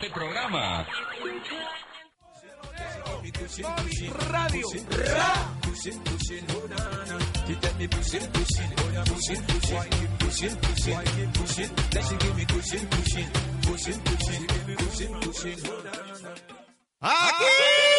este programa. Radio. Aquí.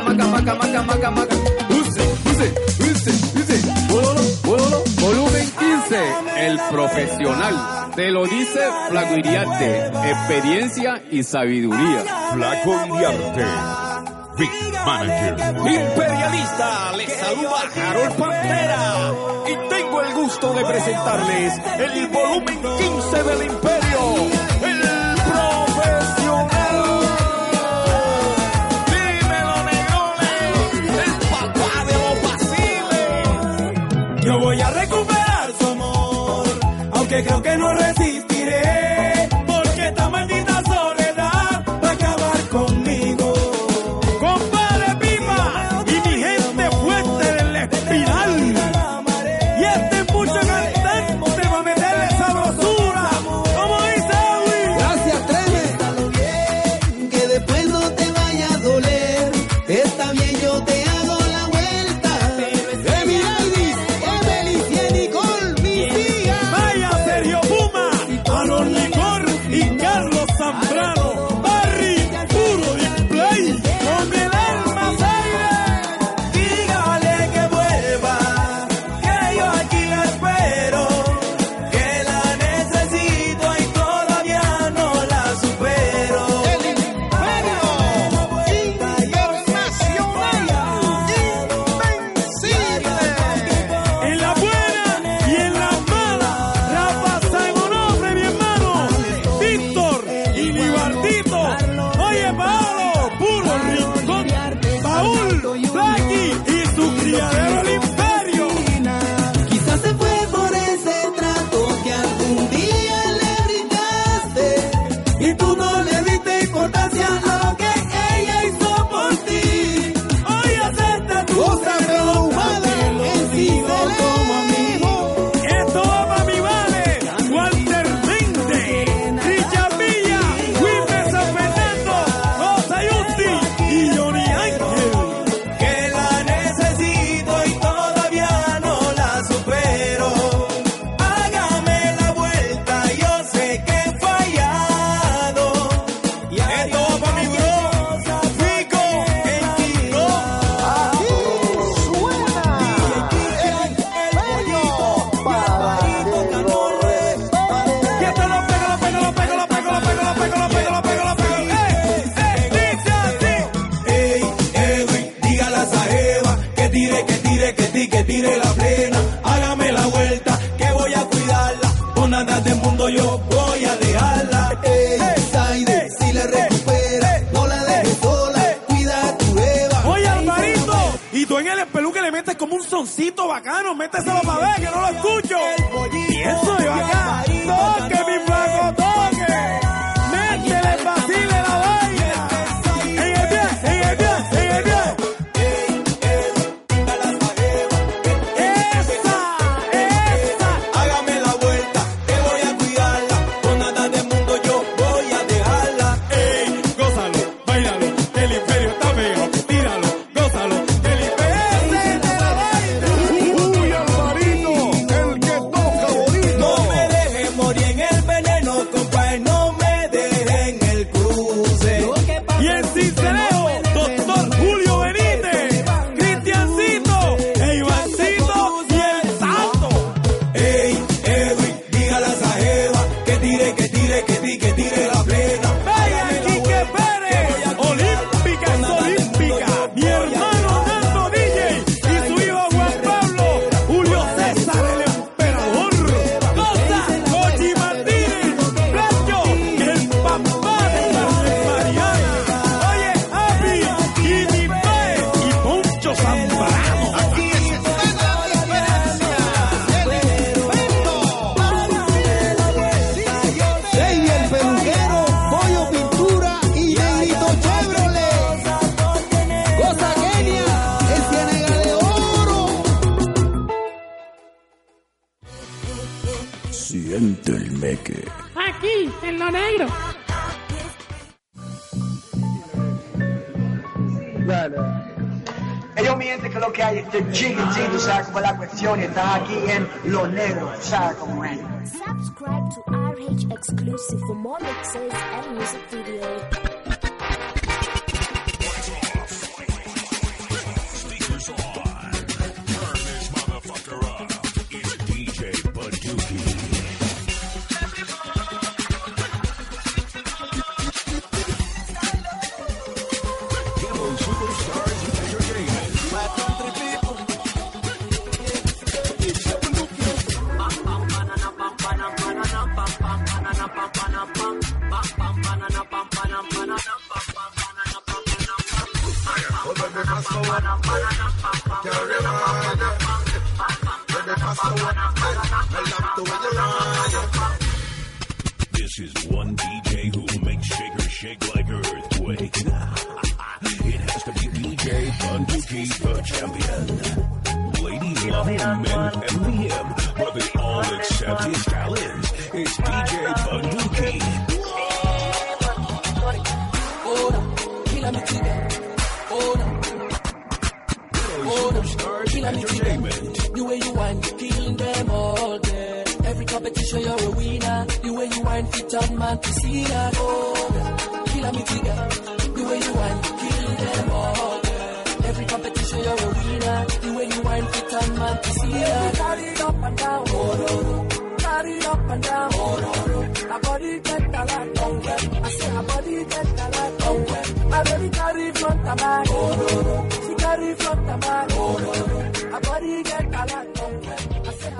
maca, maca, maca, maca, maca, maca. Use, use, use, use. Volumen 15, el profesional. Te lo dice Flaco Iriarte, experiencia y sabiduría. Flaco Iriarte. Big Manager. Imperialista, les saluda Harold Pantera y tengo el gusto de presentarles el volumen 15 del Imperio. Que creo que no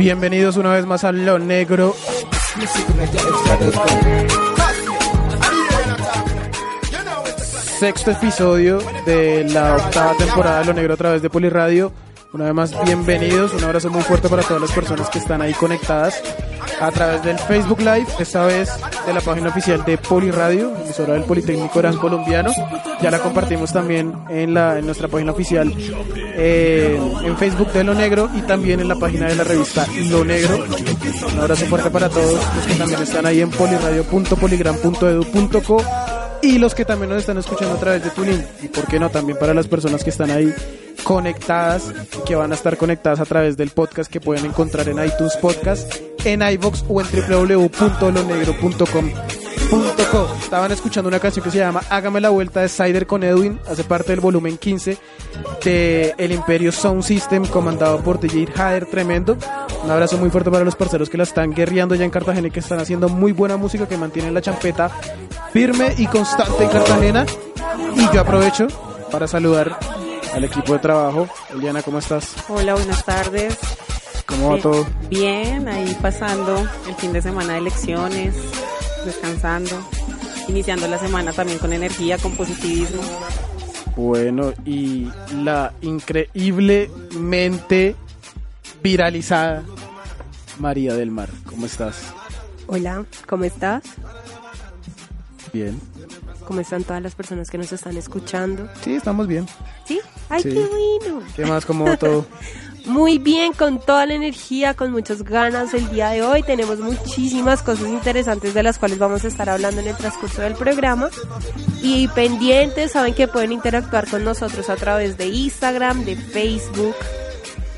Bienvenidos una vez más a Lo Negro. Sexto episodio de la octava temporada de Lo Negro a través de Poliradio. Una vez más, bienvenidos. Un abrazo muy fuerte para todas las personas que están ahí conectadas a través del Facebook Live, esta vez de la página oficial de Poliradio, emisora del Politécnico Gran Colombiano. Ya la compartimos también en, la, en nuestra página oficial eh, en Facebook de Lo Negro y también en la página de la revista Lo Negro. Un abrazo fuerte para todos los que también están ahí en poliradio.poligram.edu.co y los que también nos están escuchando a través de Tuning y por qué no también para las personas que están ahí conectadas que van a estar conectadas a través del podcast que pueden encontrar en iTunes Podcast, en iVoox o en www.lonegro.com.co. Estaban escuchando una canción que se llama Hágame la vuelta de Cider con Edwin, hace parte del volumen 15 de El Imperio Sound System comandado por DJ Hader, tremendo. Un abrazo muy fuerte para los parceros que la están guerreando ya en Cartagena y que están haciendo muy buena música, que mantienen la champeta firme y constante en Cartagena. Y yo aprovecho para saludar al equipo de trabajo. Eliana, ¿cómo estás? Hola, buenas tardes. ¿Cómo va Eh, todo? Bien, ahí pasando el fin de semana de elecciones, descansando, iniciando la semana también con energía, con positivismo. Bueno, y la increíblemente viralizada María del Mar, ¿cómo estás? Hola, ¿cómo estás? Bien. ¿Cómo están todas las personas que nos están escuchando? Sí, estamos bien. ¿Sí? ¡Ay, Sí. qué bueno! ¿Qué más? ¿Cómo va todo? Muy bien, con toda la energía, con muchas ganas el día de hoy. Tenemos muchísimas cosas interesantes de las cuales vamos a estar hablando en el transcurso del programa. Y pendientes, saben que pueden interactuar con nosotros a través de Instagram, de Facebook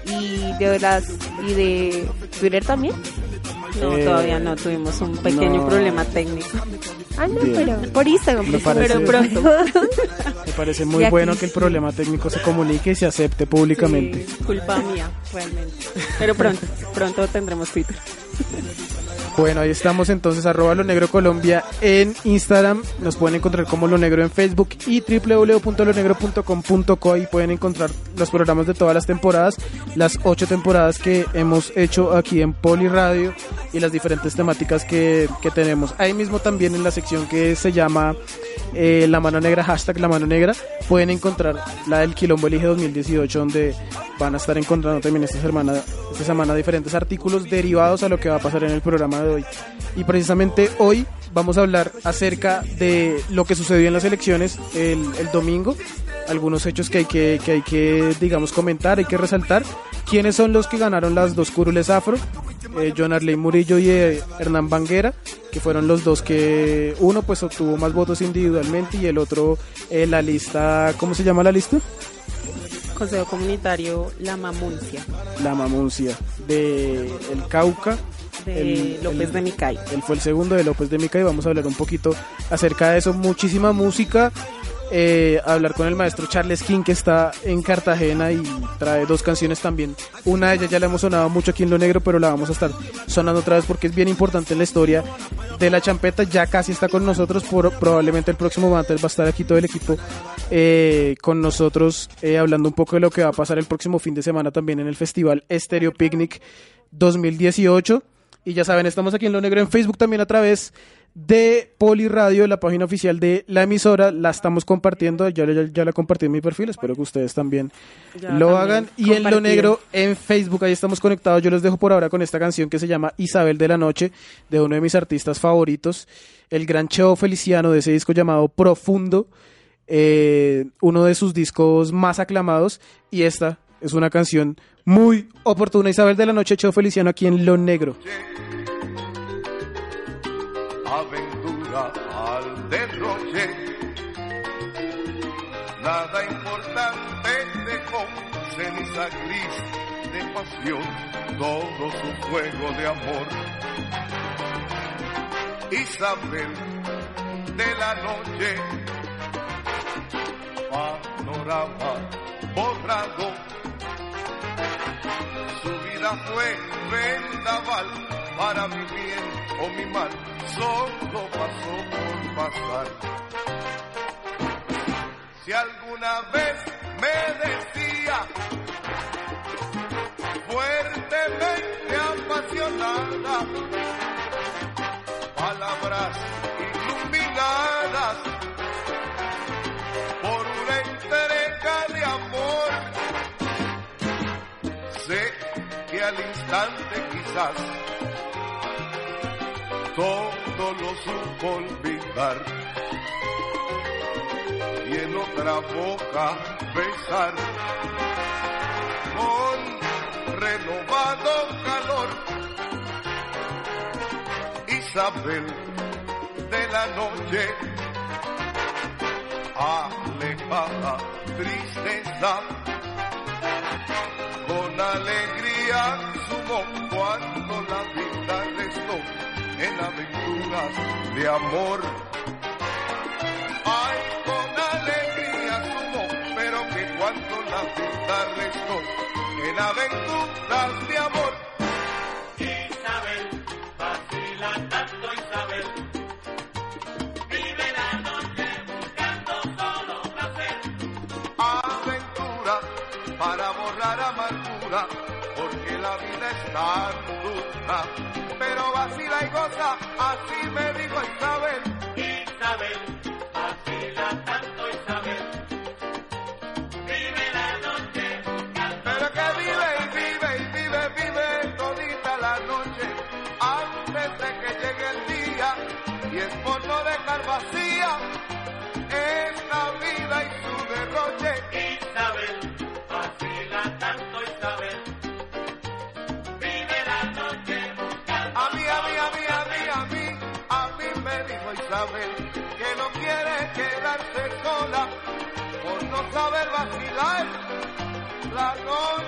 y de las y de Twitter también. No, Eh, todavía no, tuvimos un pequeño no. problema técnico. Ah, no, Bien. pero por Instagram. Me parece- pero pronto. Me parece muy bueno que que el problema técnico se comunique y se acepte públicamente. Sí, culpa mía, realmente. Pero pronto, pronto tendremos Twitter. Bueno, ahí estamos entonces, arroba lo negro Colombia en Instagram, nos pueden encontrar como lo negro en Facebook y www.lonegro.com.co y pueden encontrar los programas de todas las temporadas, las ocho temporadas que hemos hecho aquí en Poli Radio y las diferentes temáticas que, que tenemos. Ahí mismo también en la sección que se llama eh, La Mano Negra, hashtag La Mano Negra, pueden encontrar la del Quilombo Elige 2018 donde van a estar encontrando también esta semana, esta semana diferentes artículos derivados a lo que va a pasar en el programa de hoy. Y precisamente hoy vamos a hablar acerca de lo que sucedió en las elecciones el, el domingo, algunos hechos que hay que, que hay que, digamos, comentar, hay que resaltar. ¿Quiénes son los que ganaron las dos curules afro? Eh, John Arley Murillo y eh, Hernán Banguera, que fueron los dos que uno pues obtuvo más votos individualmente y el otro eh, la lista, ¿cómo se llama la lista? Consejo Comunitario La Mamuncia, La Mamuncia de El Cauca. De El- López el- de Micay. Él fue el segundo de López de Mica y vamos a hablar un poquito acerca de eso. Muchísima música. eh, hablar con el maestro Charles King que está en Cartagena y trae dos canciones también. Una de ellas ya la hemos sonado mucho aquí en Lo Negro, pero la vamos a estar sonando otra vez porque es bien importante en la historia de la champeta. Ya casi está con nosotros, por, probablemente el próximo martes va a estar aquí todo el equipo eh, con nosotros eh, hablando un poco de lo que va a pasar el próximo fin de semana también en el festival Stereo Picnic 2018. Y ya saben, estamos aquí en Lo Negro en Facebook también a través de Poliradio, la página oficial de la emisora. La estamos compartiendo, ya, ya, ya la compartí en mi perfil, espero que ustedes también Ya lo también hagan. Y en Lo. Negro en Facebook, ahí estamos conectados. Yo les dejo por ahora con esta canción que se llama Isabel de la Noche, de uno de mis artistas favoritos, el gran Cheo Feliciano, de ese disco llamado Profundo, eh, uno de sus discos más aclamados. Y esta es una canción muy oportuna. Isabel de la Noche, Cheo Feliciano, aquí en Lo Negro. aventura al derroche. Nada importante dejó ceniza gris de pasión, todo su fuego de amor. Isabel de la noche, panorama borrado. Su vida fue vendaval para mi bien o mi mal, solo pasó por pasar. Si alguna vez me decía fuertemente apasionada, palabras iluminadas quizás todo lo supo olvidar y en otra boca besar con renovado calor. Isabel de la noche, alejada, tristeza, con alegría sumó cuando la vida restó en aventuras de amor. Ay, con alegría sumó, pero que cuando la vida restó en aventuras de amor. Porque la vida es tan dura. Pero vacila y goza, así me dijo Isabel. Isabel, saber vacilar la noche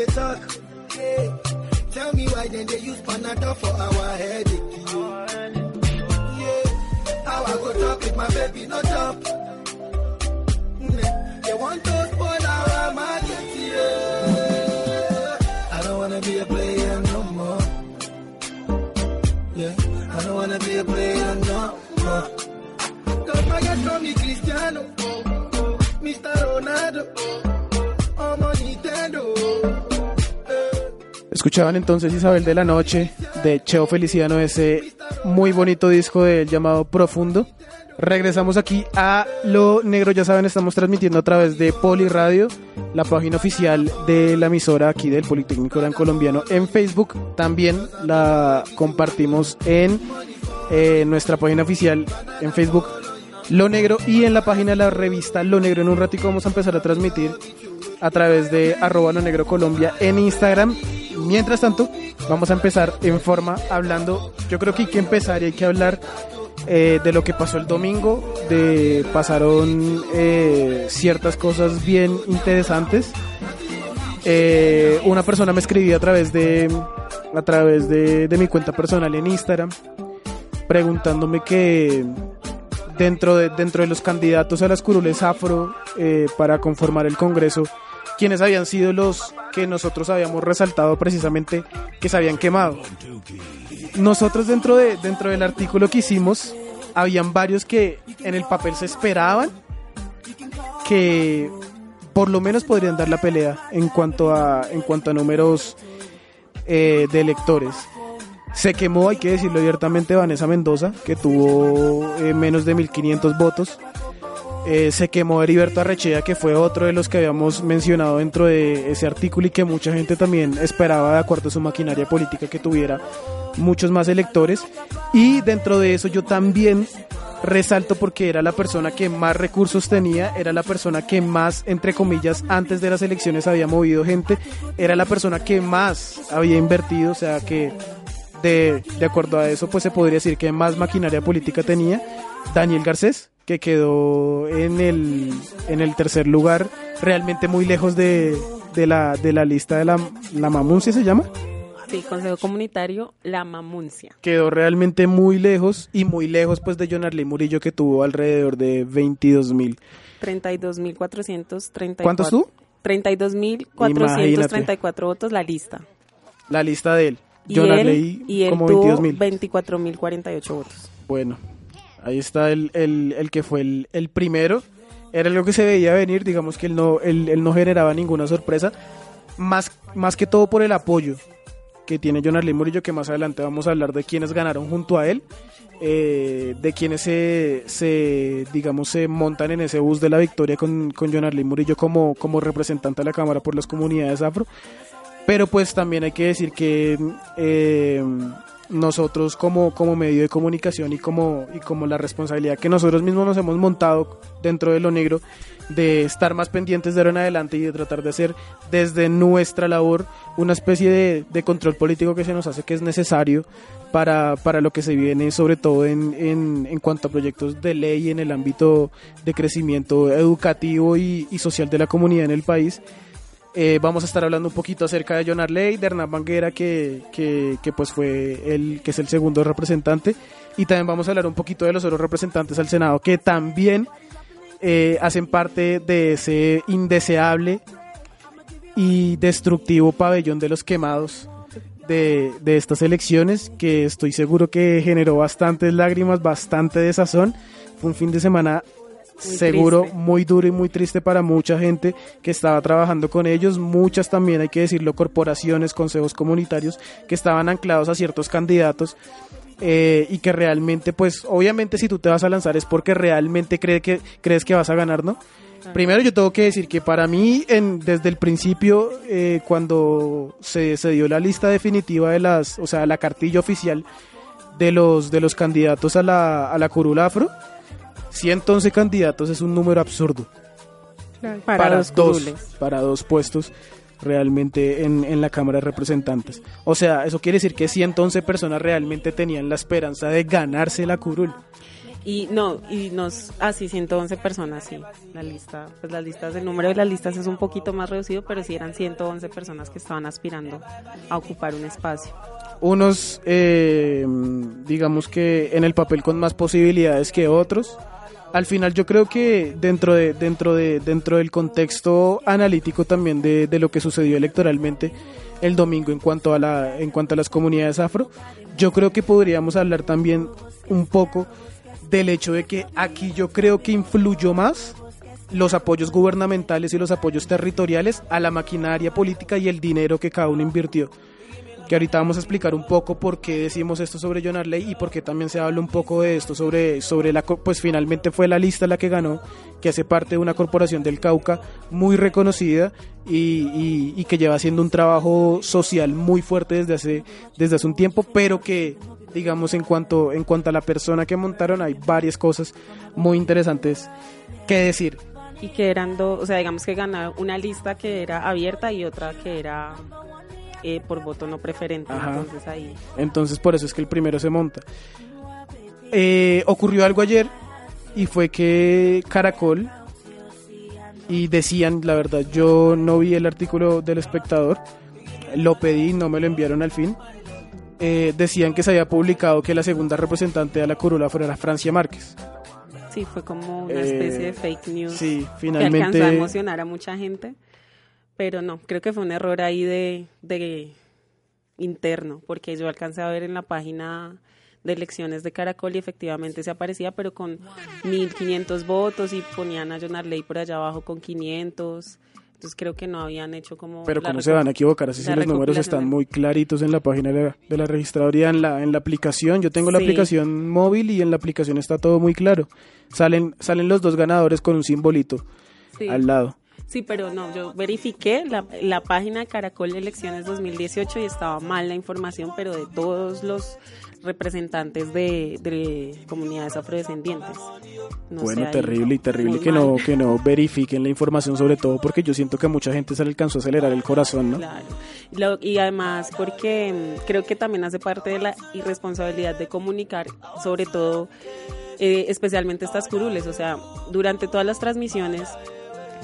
dey talk. Hey. Tell me why then they use Panadol for our headache. Yeah. How I go talk with my baby, no talk. Escuchaban entonces Isabel de la Noche de Cheo Feliciano, ese muy bonito disco de él llamado Profundo. Regresamos aquí a Lo Negro, ya saben, estamos transmitiendo a través de Poli Radio, la página oficial de la emisora aquí del Politécnico Gran Colombiano en Facebook. También la compartimos en eh, nuestra página oficial en Facebook Lo Negro y en la página de la revista Lo Negro. En un ratico vamos a empezar a transmitir a través de arroba Lo Negro Colombia en Instagram. Mientras tanto, vamos a empezar en forma hablando, yo creo que hay que empezar y hay que hablar eh, de lo que pasó el domingo, de pasaron eh, ciertas cosas bien interesantes. Eh, una persona me escribió a través de a través de, de mi cuenta personal en Instagram preguntándome que dentro de dentro de los candidatos a las curules afro eh, para conformar el Congreso quienes habían sido los que nosotros habíamos resaltado precisamente que se habían quemado. Nosotros dentro de dentro del artículo que hicimos habían varios que en el papel se esperaban que por lo menos podrían dar la pelea en cuanto a en cuanto a números eh, de electores. Se quemó, hay que decirlo abiertamente, Vanessa Mendoza, que tuvo eh, menos de 1.500 votos. Eh, se quemó Heriberto Arrechea, que fue otro de los que habíamos mencionado dentro de ese artículo y que mucha gente también esperaba, de acuerdo a su maquinaria política, que tuviera muchos más electores. Y dentro de eso yo también resalto porque era la persona que más recursos tenía, era la persona que más, entre comillas, antes de las elecciones había movido gente, era la persona que más había invertido, o sea que de, de acuerdo a eso, pues se podría decir que más maquinaria política tenía. Daniel Garcés, que quedó en el, en el tercer lugar, realmente muy lejos de, de, la, de la lista de la, la Mamuncia, ¿se llama? Sí, Consejo Comunitario La Mamuncia. Quedó realmente muy lejos y muy lejos pues de John Arley Murillo que tuvo alrededor de 22 mil. 32.434. ¿Cuántos tú? 32.434 votos la lista. La lista de él. Y John él, Arley y él como tuvo 22 mil. 24.048 votos. Bueno, ahí está el, el, el que fue el, el primero. Era lo que se veía venir, digamos que él no, él, él no generaba ninguna sorpresa. Más, más que todo por el apoyo que tiene Arley Murillo, que más adelante vamos a hablar de quienes ganaron junto a él, eh, de quienes se, se, digamos, se montan en ese bus de la victoria con, con Arley Murillo como, como representante de la Cámara por las comunidades afro. Pero pues también hay que decir que eh, nosotros como, como medio de comunicación y como, y como la responsabilidad que nosotros mismos nos hemos montado dentro de lo negro, de estar más pendientes de ahora en adelante y de tratar de hacer desde nuestra labor una especie de, de control político que se nos hace que es necesario para, para lo que se viene, sobre todo en, en, en cuanto a proyectos de ley en el ámbito de crecimiento educativo y, y social de la comunidad en el país. Eh, vamos a estar hablando un poquito acerca de John Arley, de Hernán Banguera, que, que, que, pues fue el que es el segundo representante, y también vamos a hablar un poquito de los otros representantes al Senado que también eh, hacen parte de ese indeseable y destructivo pabellón de los quemados de, de estas elecciones, que estoy seguro que generó bastantes lágrimas, bastante desazón. Fue un fin de semana Muy seguro triste. muy duro y muy triste para mucha gente que estaba trabajando con ellos, muchas también hay que decirlo, corporaciones, consejos comunitarios que estaban anclados a ciertos candidatos eh, y que realmente, pues obviamente si tú te vas a lanzar es porque realmente cree que, crees que vas a ganar, ¿no? Primero yo tengo que decir que para mí en, desde el principio eh, cuando se, se dio la lista definitiva de las, o sea, la cartilla oficial de los de los candidatos a la, a la curula afro, 111 candidatos es un número absurdo Para, dos para dos puestos realmente en, en la Cámara de Representantes. O sea, eso quiere decir que 111 personas realmente tenían la esperanza de ganarse la curul. Y no, y nos, así 111 personas, sí. La lista, pues las listas, el número de las listas es un poquito más reducido, pero sí eran 111 personas que estaban aspirando a ocupar un espacio. Unos, eh, digamos que en el papel con más posibilidades que otros. Al final yo creo que dentro de dentro de dentro del contexto analítico también de, de lo que sucedió electoralmente el domingo en cuanto a la en cuanto a las comunidades afro, yo creo que podríamos hablar también un poco del hecho de que aquí yo creo que influyó más los apoyos gubernamentales y los apoyos territoriales a la maquinaria política y el dinero que cada uno invirtió. Que ahorita vamos a explicar un poco por qué decimos esto sobre John Arley y por qué también se habla un poco de esto sobre, sobre la, pues finalmente fue la lista la que ganó, que hace parte de una corporación del Cauca muy reconocida y, y- que lleva haciendo un trabajo social muy fuerte desde hace, desde hace un tiempo, pero que digamos en cuanto, en cuanto a la persona que montaron hay varias cosas muy interesantes que decir. Y que eran dos, o sea, digamos que ganaron una lista que era abierta y otra que era eh, por voto no preferente. Ajá. Entonces ahí. Entonces por eso es que el primero se monta. Eh, ocurrió algo ayer y fue que Caracol y decían, la verdad, yo no vi el artículo del espectador, lo pedí, no me lo enviaron al fin. Eh, decían que se había publicado que la segunda representante de la curula fuera Francia Márquez. Sí, fue como una Eh, especie de fake news. sí, Que finalmente- alcanzó a emocionar a mucha gente. Pero no, creo que fue un error ahí de, de interno, porque yo alcancé a ver en la página de elecciones de Caracol y efectivamente se aparecía, pero con 1500 votos y ponían a John Arley por allá abajo con 500. Entonces creo que no habían hecho como. Pero cómo se van a equivocar, así si los números están muy claritos en la página de la, de la registraduría, en la, en la aplicación. Yo tengo la aplicación móvil y en la aplicación está todo muy claro. Salen, salen los dos ganadores con un simbolito Sí. al lado. Sí, pero no, yo verifiqué la, la página de Caracol de Elecciones 2018 y estaba mal la información, pero de todos los representantes de, de comunidades afrodescendientes. No bueno, sé, terrible y terrible que mal. no que no verifiquen la información sobre todo porque yo siento que a mucha gente se le alcanzó a acelerar el corazón, ¿no? Claro. Lo- y además porque mm, creo que también hace parte de la irresponsabilidad de comunicar, sobre todo, eh, especialmente estas curules. O sea, durante todas las transmisiones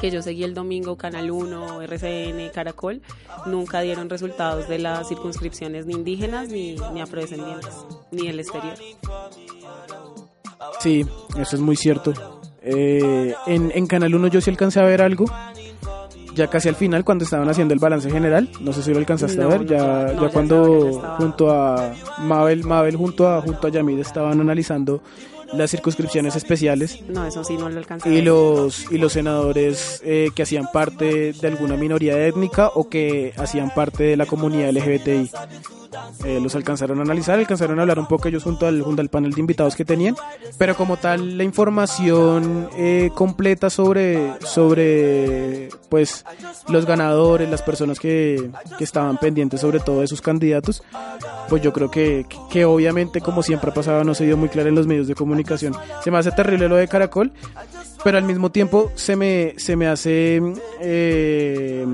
que yo seguí el domingo, Canal 1, RCN, Caracol, nunca dieron resultados de las circunscripciones ni indígenas ni, ni afrodescendientes, ni el exterior. Sí, eso es muy cierto. Eh, en, en Canal 1 yo sí alcancé a ver algo. Ya casi al final, cuando estaban haciendo el balance general, no sé si lo alcanzaste a No, ver, no, ya, no, ya ya sabía cuando estaba- junto a Mabel, Mabel junto a junto a Yamid estaban analizando las circunscripciones especiales No, eso sí no lo y los y los senadores eh, que hacían parte de alguna minoría étnica o que hacían parte de la comunidad LGBTI. Eh, los alcanzaron a analizar, alcanzaron a hablar un poco ellos junto al, junto al panel de invitados que tenían, pero como tal la información eh, completa sobre, sobre pues los ganadores, las personas que, que estaban pendientes sobre todo de sus candidatos, pues yo creo que, que obviamente como siempre ha pasado no se dio muy claro en los medios de comunicación. Se me hace terrible lo de Caracol, pero al mismo tiempo se me, se me hace eh,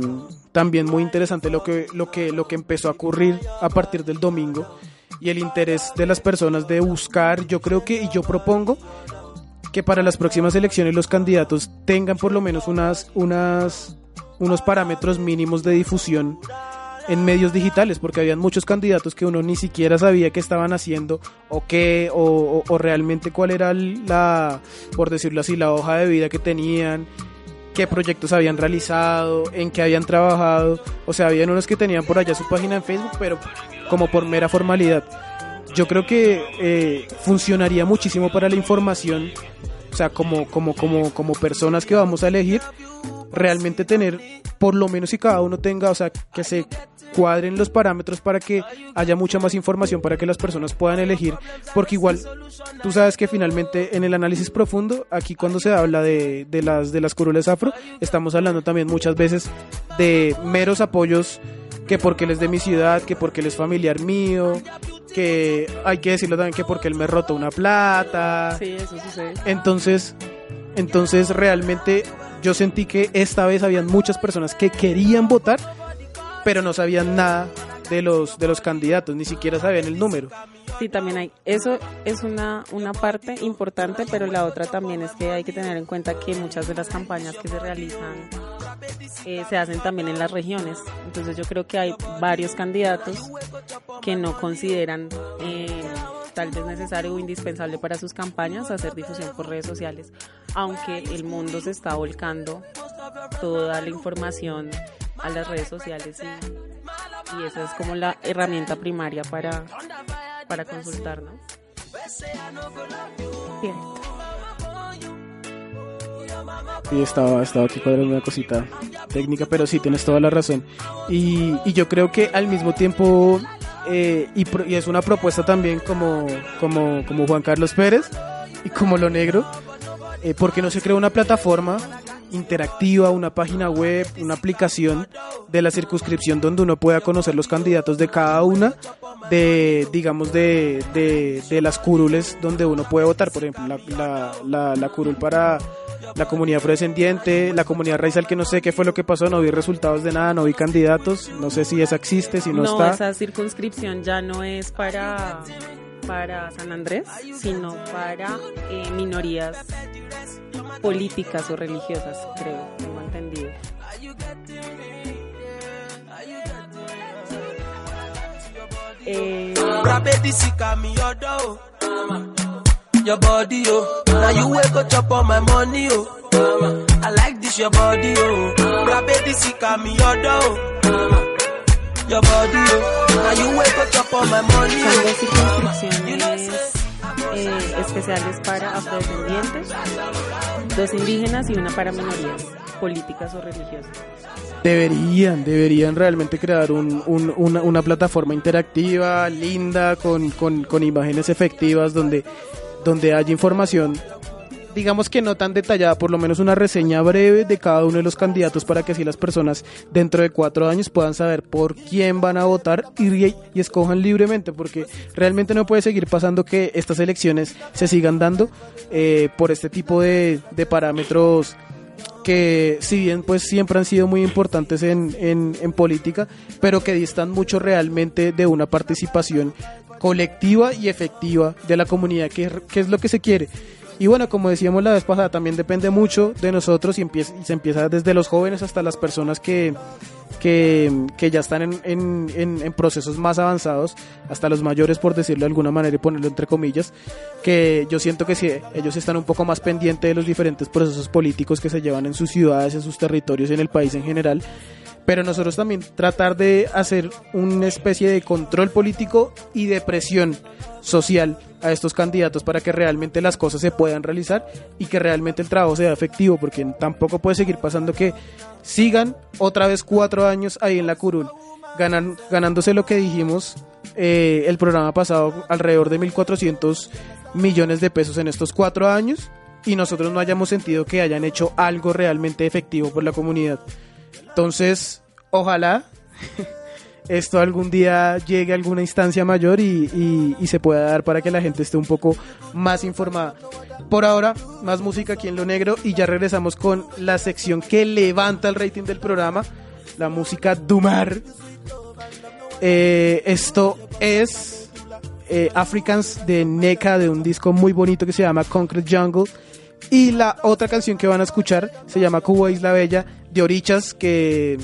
también muy interesante lo que, lo, que, lo que empezó a ocurrir a partir del domingo y el interés de las personas de buscar, yo creo que, y yo propongo que para las próximas elecciones los candidatos tengan por lo menos unas, unas, unos parámetros mínimos de difusión en medios digitales, porque habían muchos candidatos que uno ni siquiera sabía qué estaban haciendo o qué, o, o- o realmente cuál era la, por decirlo así, la hoja de vida que tenían, qué proyectos habían realizado, en qué habían trabajado. O sea, habían unos que tenían por allá su página en Facebook, pero como por mera formalidad. Yo creo que eh, funcionaría muchísimo para la información, o sea, como, como, como, como personas que vamos a elegir, realmente tener, por lo menos si cada uno tenga, o sea, que se cuadren los parámetros para que haya mucha más información para que las personas puedan elegir, porque igual tú sabes que finalmente en el análisis profundo, aquí cuando se habla de, de las de las curules afro, estamos hablando también muchas veces de meros apoyos que porque él es de mi ciudad, que porque él es familiar mío, que hay que decirlo también que porque él me rotó una plata. Sí, eso sucede. Entonces, entonces realmente yo sentí que esta vez habían muchas personas que querían votar, pero no sabían nada de los de los candidatos, ni siquiera sabían el número. Sí, también hay. Eso es una, una parte importante, pero la otra también es que hay que tener en cuenta que muchas de las campañas que se realizan eh, se hacen también en las regiones. Entonces yo creo que hay varios candidatos que no consideran eh, tal vez necesario o indispensable para sus campañas hacer difusión por redes sociales, aunque el mundo se está volcando toda la información a las redes sociales y, esa es como la herramienta primaria para, para consultar, ¿no? Cierto. Y estaba, estaba aquí cuadrando una cosita técnica, pero sí, tienes toda la razón. Y, y yo creo que al mismo tiempo, eh, y, es una propuesta también como, como, como Juan Carlos Pérez y como Lo Negro, eh, porque no se crea una plataforma interactiva, una página web, una aplicación de la circunscripción donde uno pueda conocer los candidatos de cada una de, digamos, de, de, de las curules donde uno puede votar. Por ejemplo, la, la, la, la curul para la comunidad afrodescendiente, la comunidad racial que no sé qué fue lo que pasó, no vi resultados de nada, no vi candidatos, no sé si esa existe, si no, no, está. esa circunscripción ya no es para, para San Andrés, sino para eh, minorías políticas o religiosas, creo, tengo entendido. Eh, your body, oh. You wake up chop oh. I like this your body, oh. Your body, oh. Now you wake up on my money, son dos circunscripciones eh, especiales para afrodescendientes, dos indígenas y una para minorías políticas o religiosas. Deberían, deberían realmente crear un- un- una, una plataforma interactiva, linda, con, con- con imágenes efectivas, donde, donde haya información digamos que no tan detallada, por lo menos una reseña breve de cada uno de los candidatos para que así las personas dentro de cuatro años puedan saber por quién van a votar y, y escojan libremente, porque realmente no puede seguir pasando que estas elecciones se sigan dando eh, por este tipo de, de parámetros que si bien pues siempre han sido muy importantes en, en, política, pero que distan mucho realmente de una participación colectiva y efectiva de la comunidad, que, que es lo que se quiere. Y bueno, como decíamos la vez pasada, también depende mucho de nosotros y, empieza, y se empieza desde los jóvenes hasta las personas que, que, ya están en, en, en, procesos más avanzados, hasta los mayores, por decirlo de alguna manera y ponerlo entre comillas, que yo siento que sí, ellos están un poco más pendientes de los diferentes procesos políticos que se llevan en sus ciudades, en sus territorios en el país en general pero nosotros también tratar de hacer una especie de control político y de presión social a estos candidatos para que realmente las cosas se puedan realizar y que realmente el trabajo sea efectivo, porque tampoco puede seguir pasando que sigan otra vez cuatro años ahí en la curul, ganan, ganándose lo que dijimos eh, el programa pasado, alrededor de 1.400 millones de pesos en estos cuatro años y nosotros no hayamos sentido que hayan hecho algo realmente efectivo por la comunidad. Entonces, ojalá esto algún día llegue a alguna instancia mayor y, se pueda dar para que la gente esté un poco más informada. Por ahora, más música aquí en Lo Negro y ya regresamos con la sección que levanta el rating del programa, la música Dumar. Eh, esto es eh, Africans de NECA, de un disco muy bonito que se llama Concrete Jungle. Y la otra canción que van a escuchar se llama Cuba Isla Bella de Orichas, que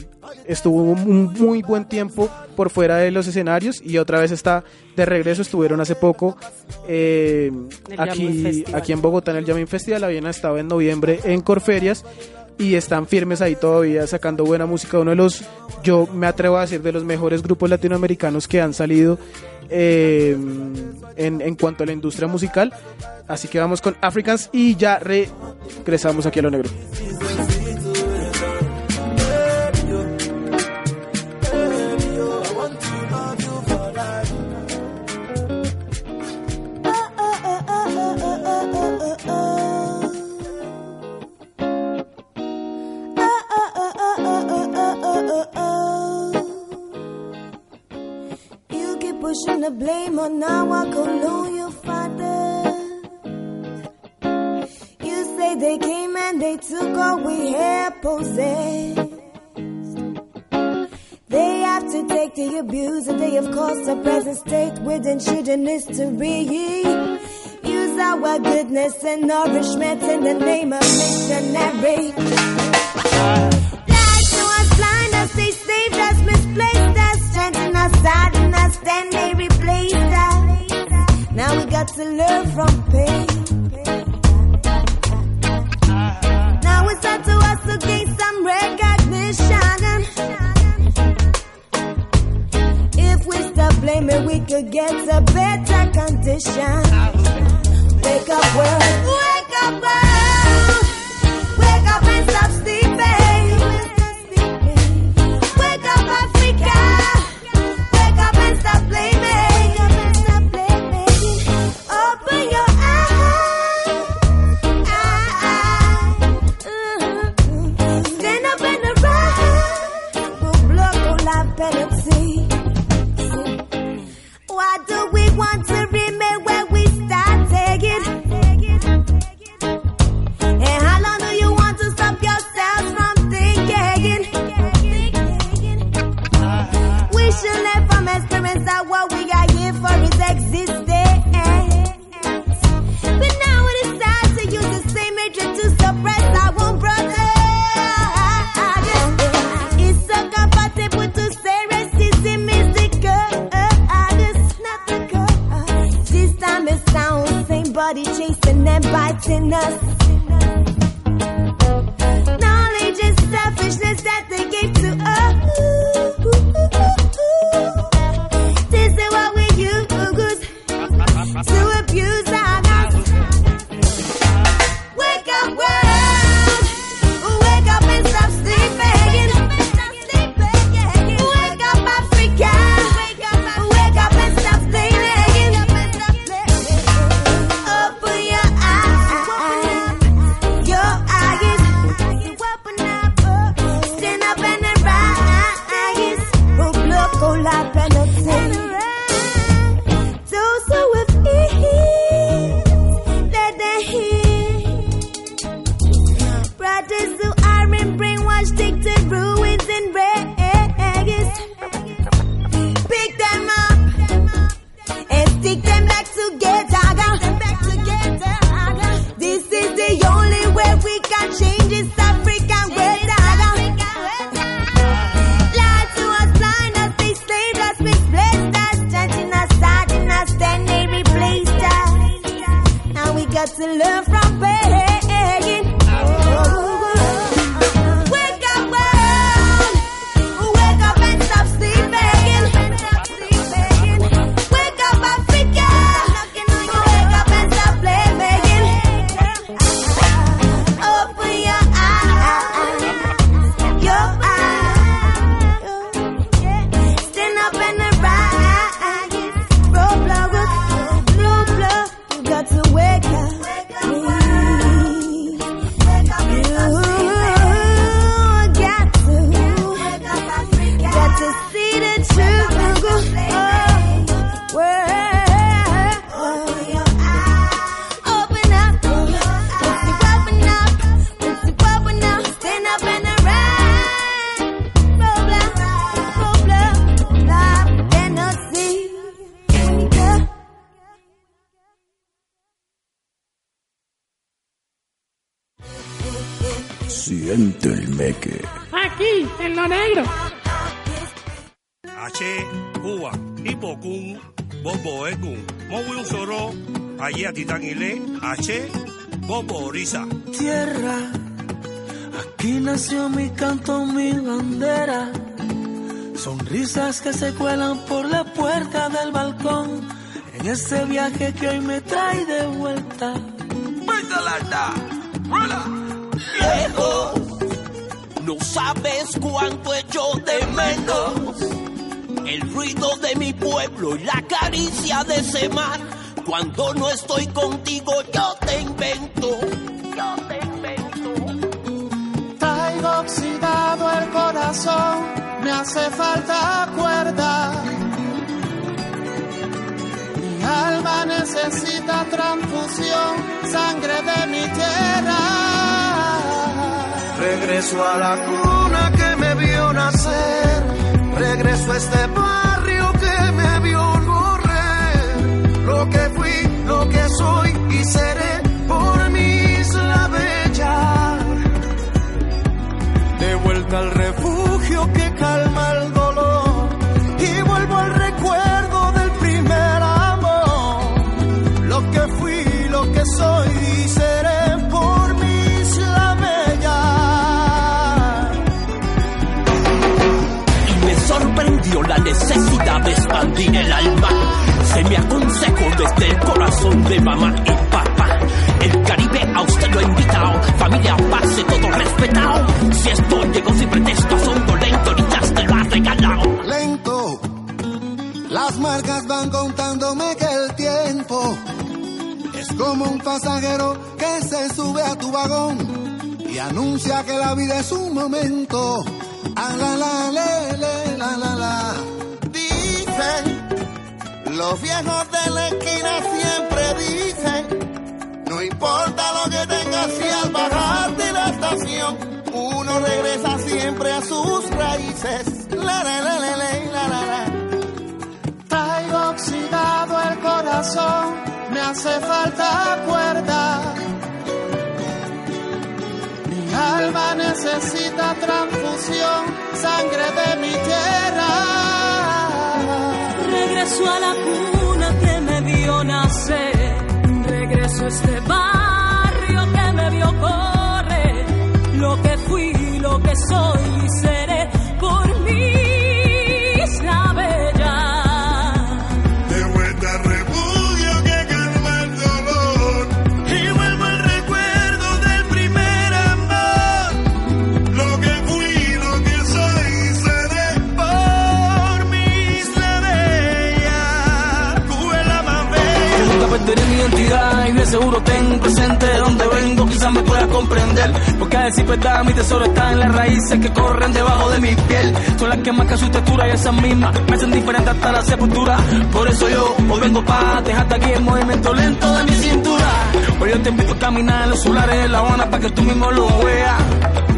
estuvo un muy buen tiempo por fuera de los escenarios y otra vez está de regreso. Estuvieron hace poco eh, aquí, aquí en Bogotá en el Jamming Festival. Habían estado en noviembre en Corferias y están firmes ahí todavía sacando buena música. Uno de los, yo me atrevo a decir, de los mejores grupos latinoamericanos que han salido eh, en, en cuanto a la industria musical. Así que vamos con Africans y ya regresamos aquí a lo negro. Pushing the blame on our colonial fathers. You say they came and they took all we had possessed. They have to take the abuse and they have caused a present state within children history. Use our goodness and nourishment in the name of missionary. Lied to us, blind us, they saved us, misplaced sadness, then they Allá Titangile, H, Bobo Risa. Tierra, aquí nació mi canto, mi bandera. Sonrisas que se cuelan por la puerta del balcón. En este viaje que hoy me trae de vuelta. Viejo, no sabes cuánto echo de menos el ruido de mi pueblo y la caricia de ese mar. Cuando no estoy contigo, yo te invento. Yo te invento. Traigo oxidado el corazón, me hace falta cuerda. Mi alma necesita transfusión, sangre de mi tierra. Regreso a la cuna que me vio nacer. Regreso a este barrio que me vio correr. Lo que fui, lo que soy y seré por mi isla bella. De vuelta al refugio que calma el dolor. Y vuelvo al recuerdo del primer amor. Lo que fui, lo que soy y seré por mi isla bella. Y me sorprendió la necesidad de expandir el alma. Corazón de mamá y papá. El Caribe a usted lo ha invitado. Familia, pase todo respetado. Si esto llegó sin pretexto, son lento, ahorita te lo ha regalado. lento. Las marcas van contándome que el tiempo es como un pasajero que se sube a tu vagón y anuncia que la vida es un momento. Ah, la, la, le, la, la, la. Dicen, los viejos de la esquina siempre no importa lo que tengas si al bajar de la estación, uno regresa siempre a sus raíces. La, la, la, la, la, la, la. Traigo oxidado el corazón, me hace falta cuerda. Mi alma necesita transfusión, sangre de mi tierra. Regreso a la cuna que me vio nacer. Regreso a Porque a decir verdad, mi tesoro está en las raíces que corren debajo de mi piel. Son las que marcan su textura y esas mismas me hacen diferente hasta la sepultura. Por eso yo hoy vengo para dejarte aquí el movimiento lento de mi cintura. Hoy yo te invito a caminar en los solares de La Habana para que tú mismo lo veas.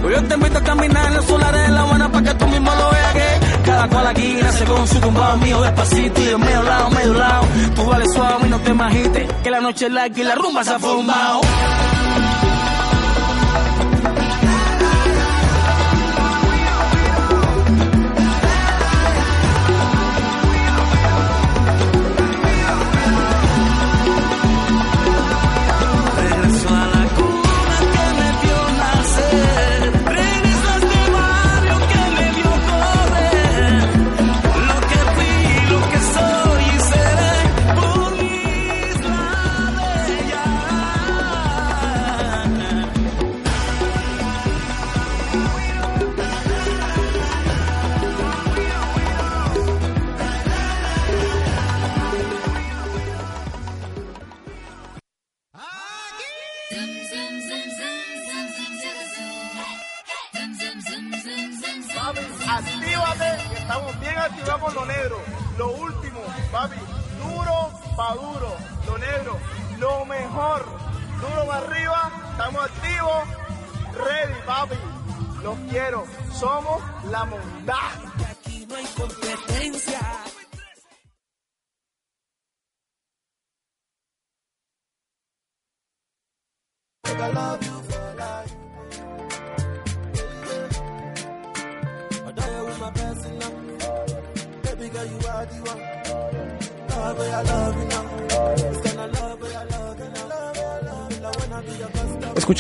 Hoy yo te invito a caminar en los solares de La Habana para que tú mismo lo veas que cada cual aquí nace con su tumbado mío despacito y de medio lado, medio lado. Tú vales suave y no te imagites que la noche es larga y la rumba se ha formado.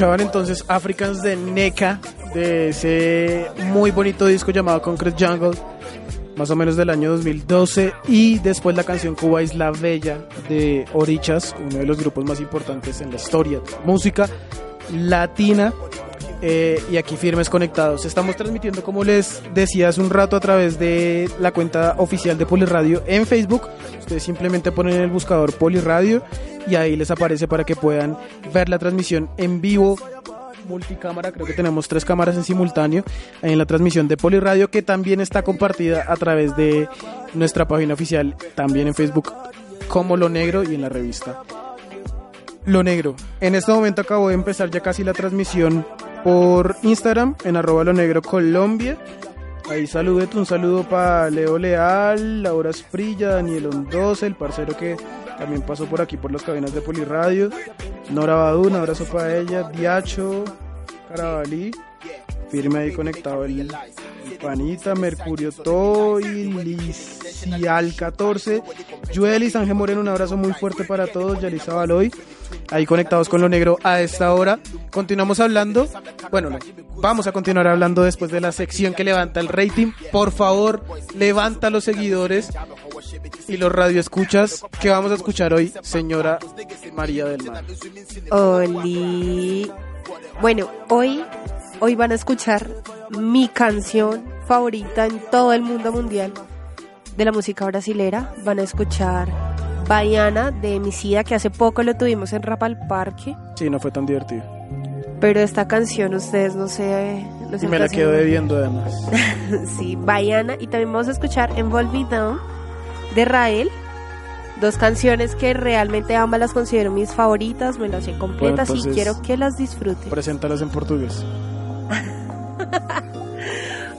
Escuchaban entonces Africans de NECA, de ese muy bonito disco llamado Concrete Jungle, más o menos del año 2012, y después la canción Cuba Isla Bella de Orichas, uno de los grupos más importantes en la historia de la música latina. Eh, y aquí firmes conectados. Estamos transmitiendo, como les decía hace un rato, a través de la cuenta oficial de Poliradio en Facebook. Ustedes simplemente ponen en el buscador Poliradio y ahí les aparece para que puedan ver la transmisión en vivo multicámara, creo que tenemos tres cámaras en simultáneo en la transmisión de Poliradio que también está compartida a través de nuestra página oficial, también en Facebook como Lo Negro y en la revista Lo Negro. En este momento acabo de empezar ya casi la transmisión por Instagram en arroba Lo Negro Colombia. Ahí saludete, un saludo para Leo Leal, Laura Esprilla, Daniel Ondoza, el parcero que también pasó por aquí por las cabinas de Poliradio. Nora Badú, un abrazo para ella. Diacho, Carabalí, firme ahí conectado el, Panita, Mercurio Toy, Licial 14, Juelis, Ángel Moreno, un abrazo muy fuerte para todos. Yalisa Baloy, ahí conectados con lo negro a esta hora. Continuamos hablando, bueno, no, vamos a continuar hablando después de la sección que levanta el rating. Por favor, levanta los seguidores y los radioescuchas que vamos a escuchar hoy, señora María del Mar. Oli. Bueno, hoy, hoy van a escuchar mi canción favorita en todo el mundo mundial de la música brasilera. Van a escuchar Baiana de Emicida, que hace poco lo tuvimos en Rap al Parque. Sí, no fue tan divertido. Pero esta canción ustedes no sé... No Y me la quedo debiendo además. sí, Baiana. Y también vamos a escuchar Envolvido de Rael. Dos canciones que realmente ambas las considero mis favoritas, me las sé completas Bueno, y quiero que las disfruten. Preséntalas en portugués.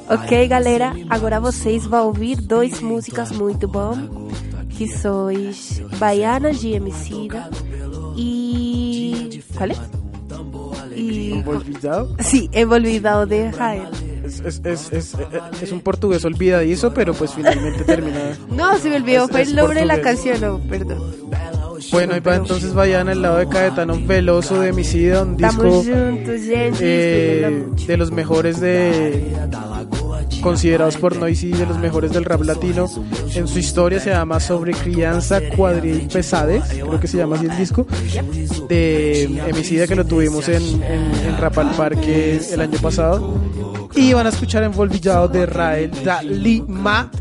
Ok, galera, agora vocês vão ouvir dois músicas muito bom, que sois Baiana de Emicida e... ¿Cuál es? Y... ¿Envolvidado? Sí, Envolvidado de Rael. Es, es, es, es, un portugués olvidadizo, pero pues finalmente termina. No, se me olvidó, fue el nombre de la canción, no, perdón. Bueno, y va entonces vayan al lado de Caetano Veloso de Emicida, un disco juntos, eh, de los mejores de considerados por Noisy de los mejores del rap latino en su historia se llama sobre crianza cuadril pesades creo que se llama así el disco de Emicida que lo tuvimos en, en, en Rap al Parque el año pasado y van a escuchar Envolvillado de Rael da Lima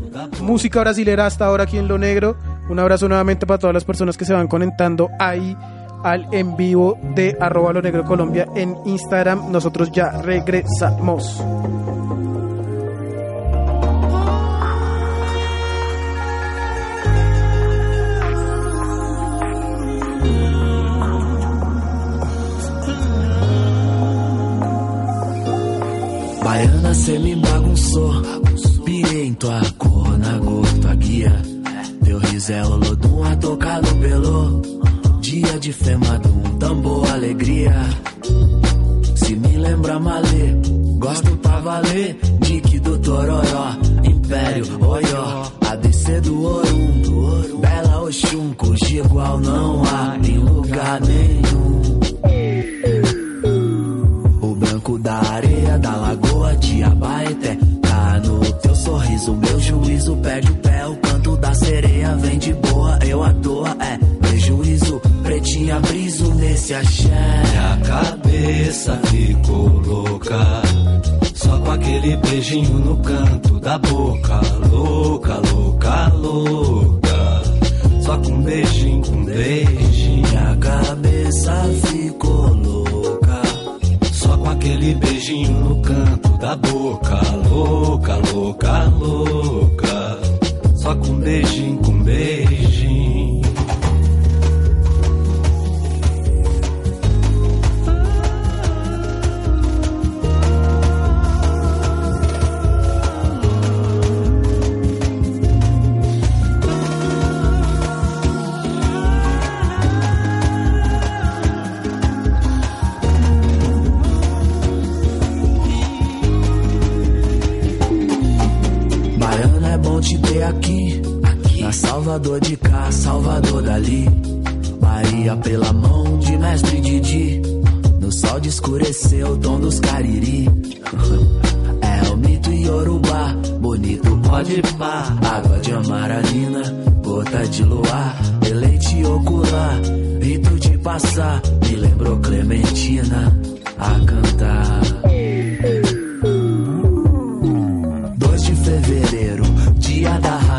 música brasilera hasta ahora aquí en Lo Negro un abrazo nuevamente para todas las personas que se van conectando ahí al en vivo de arroba lo negro Colombia en Instagram. Nosotros ya regresamos. Baiana, cê me bagunçou. Pirei em tua cor, na cor, tua guia. Teu riso é olodum, a tocar no pelo. Dia de femadum, tambor, alegria. Se me lembra malê, gosto pra valer. Dique do Tororó, Império, Oió. ABC do Orum, Bela Oxum, igual não há em lugar nenhum. Branco da areia, da lagoa de Abaeté. Tá no teu sorriso, meu juízo perde o pé. O canto da sereia vem de boa, eu à toa, é prejuízo. Pretinha briso nesse axé. Minha cabeça ficou louca. Só com aquele beijinho no canto da boca. Louca, louca, louca. Só com um beijinho, com beijinho. Minha cabeça ficou louca. Aquele beijinho no canto da boca. Louca, louca, louca. Só com beijinho, com um Salvador de cá, Salvador dali. Bahia pela mão de mestre Didi. No sol de escurecer o tom dos cariri. É o mito Yorubá, bonito pode pá. Água de amaralina, gota de luar. Deleite ocular, rito de passar. Me lembrou Clementina a cantar. 2 de fevereiro, dia da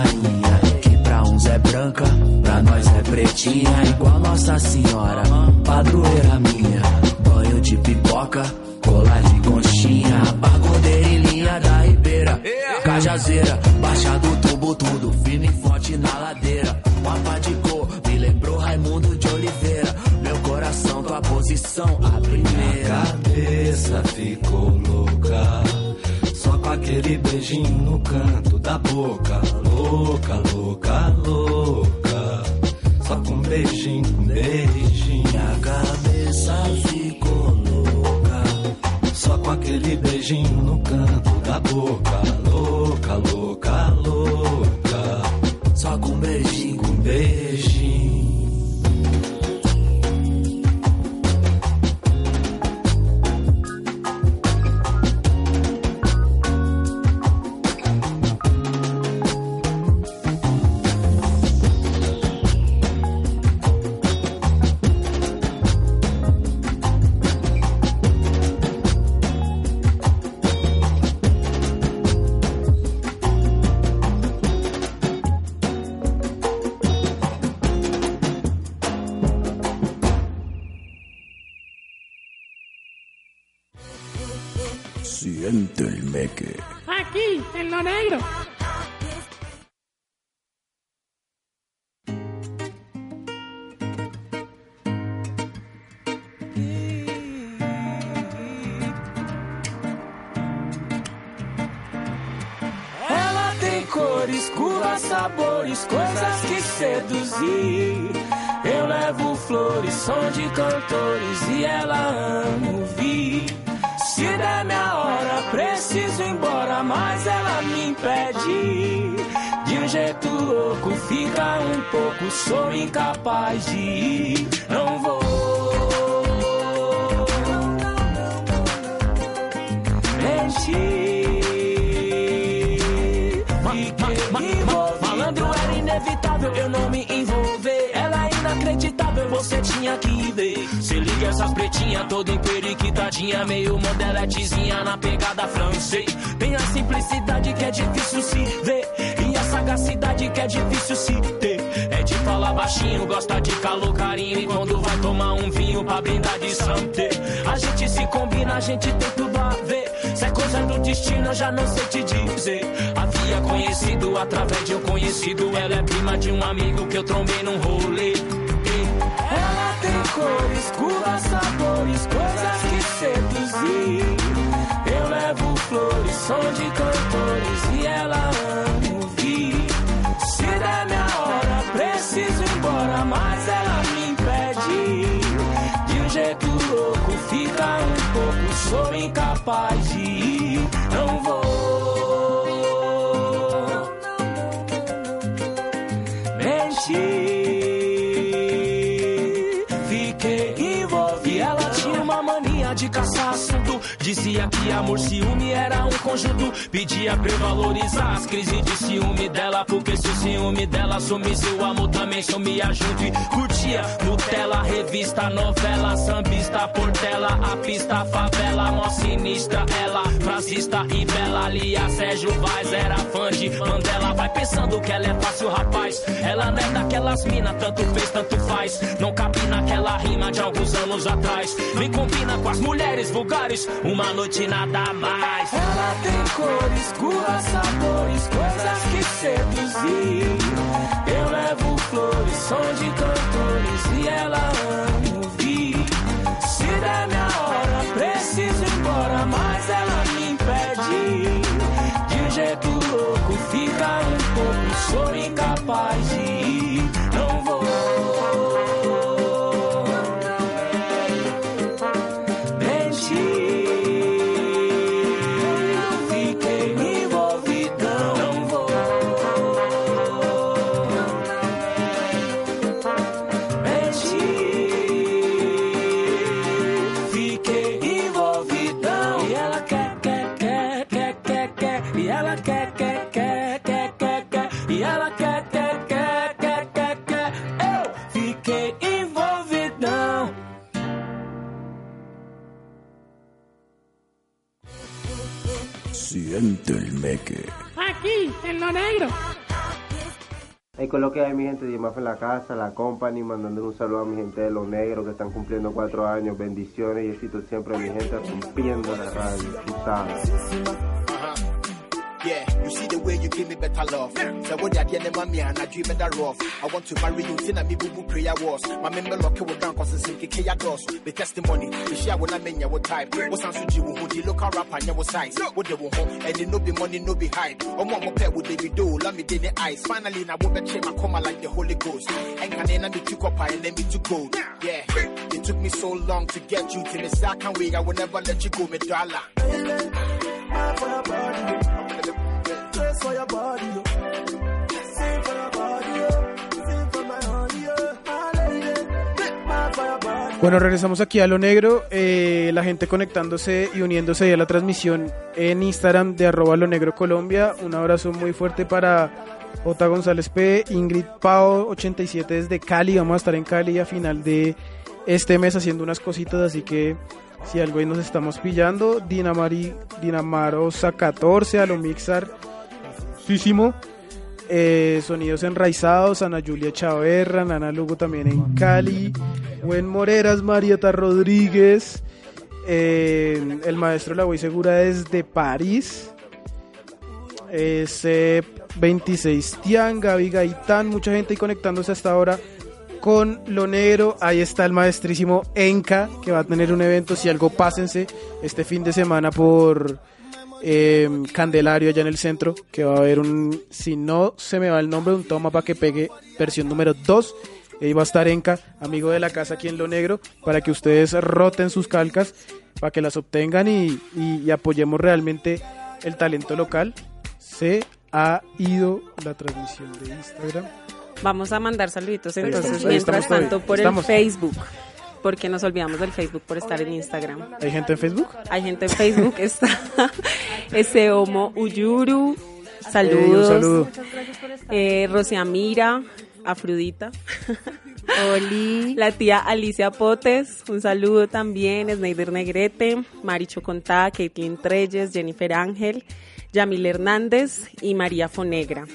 pretinha. Igual Nossa Senhora, padroeira minha. Banho de pipoca, colar de conchinha. Pagodeira da ribeira. Cajazeira, baixa do tubo, tudo firme e forte na ladeira. Mapa de cor, me lembrou Raimundo de Oliveira. Meu coração, tua posição, a primeira. cabeça ficou louca. Só com aquele beijinho no canto da boca. Louca, louca, louca. Aquele beijinho no canto da boca. Louca, louca. Cores, curvas, sabores, coisas que seduzir. Eu levo flores, som de cantores e ela ama ouvir. Se der minha hora, preciso ir embora, mas ela me impede. De um jeito louco, fica um pouco, sou incapaz de ir. Não inevitável eu não me envolver. Ela é inacreditável, você tinha que ver. Se liga essas pretinhas, toda emperiquitadinha, meio modeletezinha na pegada francês. Tem a simplicidade que é difícil se ver. E a sagacidade que é difícil se ter. É de falar baixinho, gosta de calor, carinho. E quando vai tomar um vinho pra brindar de santé. A gente se combina, a gente tem tudo a ver. É coisa do destino, eu já não sei te dizer. Havia conhecido através de um conhecido. Ela é prima de um amigo que eu trombei num rolê. Ela tem cores, curvas, sabores, coisas que seduzir. Eu levo flores, som de cantores e ela ama ouvir. Se der minha hora, preciso ir embora, mas ela sou incapaz de ir, Dizia que amor, ciúme era um conjunto. Pedia pra eu valorizar as crises de ciúme dela. Porque se o ciúme dela sumisse, o amor também sumia junto. E curtia Nutella, revista, novela, sambista, portela, a pista, favela, mó sinistra. Ela, frasista e bela, Lia, Sérgio Vaz, era fã de Mandela. Vai pensando que ela é fácil, rapaz. Ela não é daquelas mina, tanto fez, tanto faz. Não cabe naquela rima de alguns anos atrás. Nem combina com as mulheres vulgares. Uma noite nada mais. Ela tem cores, curvas, sabores, coisas que seduzir. Eu levo flores, som de cantores e ela ama ouvir. Se der minha hora, preciso ir embora, mas ela me impede. De um jeito louco, fica um pouco, sou incapaz de Siente el meque. Aquí, en lo negro. Hey, con lo que hay mi gente de Yemaf en la casa, la company, mandando un saludo a mi gente de Los Negros que están cumpliendo cuatro años, bendiciones y éxito siempre a mi gente rompiendo la radio, tú sabes. Way you give me better love. So what that yeah, mommy and I dream that rough. I want to marry you, tina me boo boo prayer was. My member lock it down cause it's in kaya doors. The testimony, the share when I mean what type. What's on suji who the local rapper and your size. What they want home and it no be money, no be hype. Oh mama pet with they be do, let me in the eyes. Finally now what check my coma like the Holy Ghost. And can then me to copper and then me to gold. Yeah, it took me so long to get you to the second way. I will never let you go, me dollar. Bueno, regresamos aquí a lo negro, eh, la gente conectándose y uniéndose a la transmisión en Instagram de arroba lo negro Colombia. Un abrazo muy fuerte para J. González P, Ingrid Pao 87 desde Cali. Vamos a estar en Cali a final de este mes haciendo unas cositas, así que si algo ahí nos estamos pillando. Dinamari, Dinamarosa 14 a Eh, sonidos enraizados, Ana Julia Chaverra, Nana Lugo también en Cali, Buen Moreras, Marieta Rodríguez, eh, el maestro La Voy Segura desde París, ese 26 Tian, Gaby Gaitán, mucha gente ahí conectándose hasta ahora con lo negro. Ahí está el maestrísimo Enca, que va a tener un evento. Si algo, pásense este fin de semana por eh, Candelario, allá en el centro. Que va a haber un, si no se me va el nombre, un toma para que pegue versión número 2. Ahí va a estar Enca, amigo de la casa aquí en Lo Negro, para que ustedes roten sus calcas, para que las obtengan y, y- y apoyemos realmente el talento local. Se ha ido la transmisión de Instagram. Vamos a mandar saluditos entonces estamos, mientras tanto por Estamos. el Facebook. Porque nos olvidamos del Facebook por estar en Instagram. ¿Hay gente en Facebook? Hay gente en Facebook, está ese Homo Uyuru. Saludos. saludo. Eh, Rosiamira, Afrodita. Oli. La tía Alicia Potes, un saludo también. Sneider Negrete, Maricho Contá, Caitlin Treyes, Jennifer Ángel, Yamil Hernández y María Fonegra.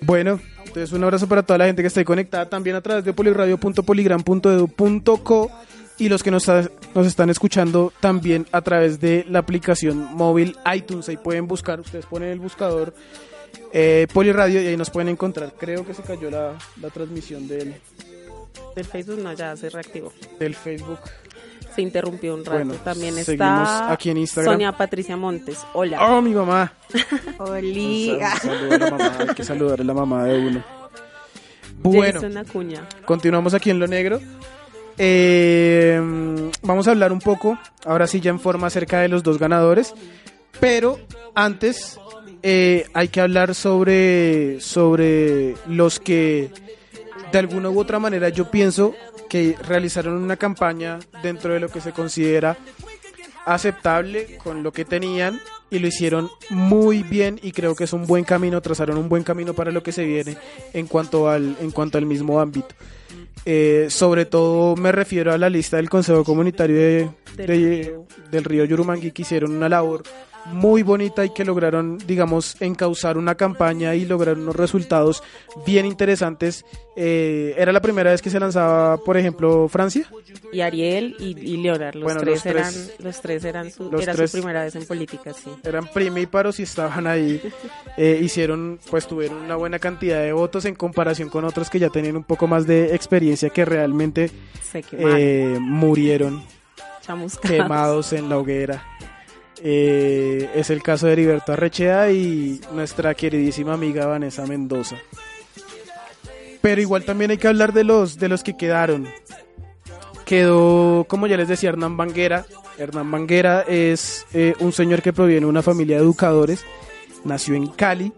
Bueno, entonces un abrazo para toda la gente que está ahí conectada también a través de poliradio.poligram.edu.co y los que nos, nos están escuchando también a través de la aplicación móvil iTunes. Ahí pueden buscar, ustedes ponen el buscador eh, Poliradio y ahí nos pueden encontrar. Creo que se cayó la, la transmisión del, Del Facebook no, ya se reactivó. del Facebook. Se interrumpió un rato. Bueno, También seguimos está aquí en Instagram. Sonia Patricia Montes. Hola. Oh, mi mamá. Oliga. Un saludo a la mamá, hay que saludar a la mamá de uno. Bueno, Acuña. continuamos aquí en lo negro. Eh, vamos a hablar un poco, ahora sí ya en forma acerca de los dos ganadores, pero antes eh, hay que hablar sobre, sobre los que de alguna u otra manera yo pienso que realizaron una campaña dentro de lo que se considera aceptable con lo que tenían y lo hicieron muy bien y creo que es un buen camino, trazaron un buen camino para lo que se viene en cuanto al, en cuanto al mismo ámbito. Eh, sobre todo me refiero a la lista del Consejo Comunitario de- Del de- del Río Yurumangui que hicieron una labor muy bonita y que lograron, digamos, encauzar una campaña y lograr unos resultados bien interesantes. Eh, era la primera vez que se lanzaba, por ejemplo, Francia. Y Ariel y, y Leonard. Los, Bueno, tres los tres- eran, los tres eran su, los era tres- su primera vez en política, sí. eran primíparos y estaban ahí. Eh, hicieron, pues tuvieron una buena cantidad de votos en comparación con otros que ya tenían un poco más de experiencia que realmente eh, murieron Chamuscados. quemados en la hoguera. Eh, es el caso de Heriberto Arrechea y nuestra queridísima amiga Vanessa Mendoza. Pero igual también hay que hablar de los, de los que quedaron. Quedó, como ya les decía, Hernán Banguera. Hernán Banguera es eh, un señor que proviene de una familia de educadores. Nació en Cali.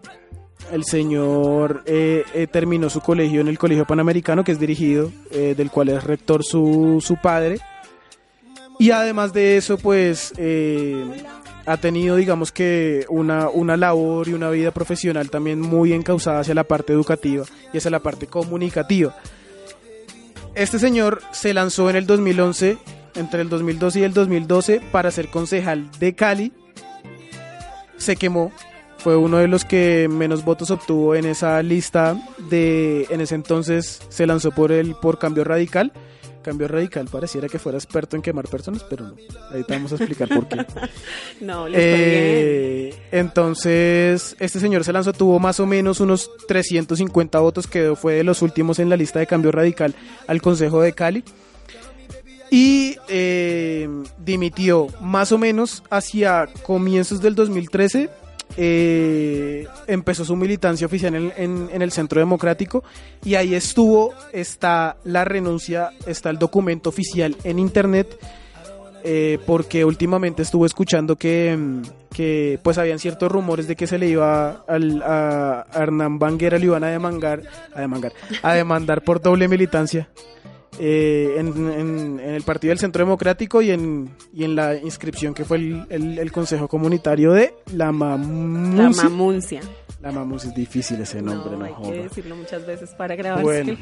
El señor eh, terminó su colegio en el Colegio Panamericano, que es dirigido, del cual es rector su, su padre. Y además de eso, pues eh, ha tenido, digamos que, una, una labor y una vida profesional también muy encauzada hacia la parte educativa y hacia la parte comunicativa. Este señor se lanzó en el 2011, entre el 2012 y el 2012, para ser concejal de Cali. Se quemó, fue uno de los que menos votos obtuvo en esa lista de, en ese entonces se lanzó por el por Cambio Radical. Cambio Radical pareciera que fuera experto en quemar personas, pero no. Ahí te vamos a explicar por qué. No, le fue Eh, entonces, este señor se lanzó, tuvo más o menos unos 350 votos, quedó, fue de los últimos en la lista de cambio radical al Consejo de Cali. Y eh, dimitió más o menos hacia comienzos del 2013. Eh, empezó su militancia oficial en, el Centro Democrático y ahí estuvo, está la renuncia, está el documento oficial en internet eh, porque últimamente estuve escuchando que, que pues habían ciertos rumores de que se le iba al, a Hernán Banguera le iban a demandar, a demandar, a demandar por doble militancia eh, en, en- en el Partido del Centro Democrático y en, y en la inscripción que fue el, el- el Consejo Comunitario de la La Mamuncia. mamuncia. La Mamuncia es difícil ese nombre, no, hay joda. que decirlo muchas veces para grabar. Bueno,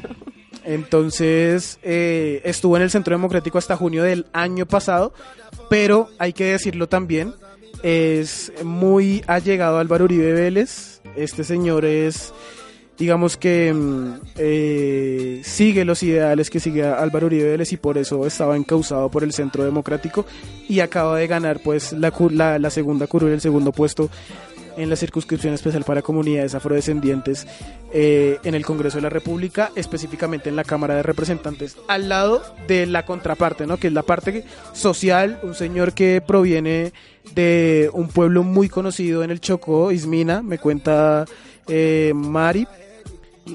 entonces eh, estuvo en el Centro Democrático hasta junio del año pasado, pero hay que decirlo también, es muy allegado a Álvaro Uribe Vélez. Este señor es, digamos que mm, eh, sigue los ideales que sigue Álvaro Uribe Vélez y por eso estaba encausado por el Centro Democrático y acaba de ganar pues la, la, la segunda curul, el segundo puesto en la circunscripción especial para comunidades afrodescendientes eh, en el Congreso de la República, específicamente en la Cámara de Representantes, al lado de la contraparte, ¿no? que es la parte social, un señor que proviene de un pueblo muy conocido en el Chocó, Ismina, me cuenta eh, Mari,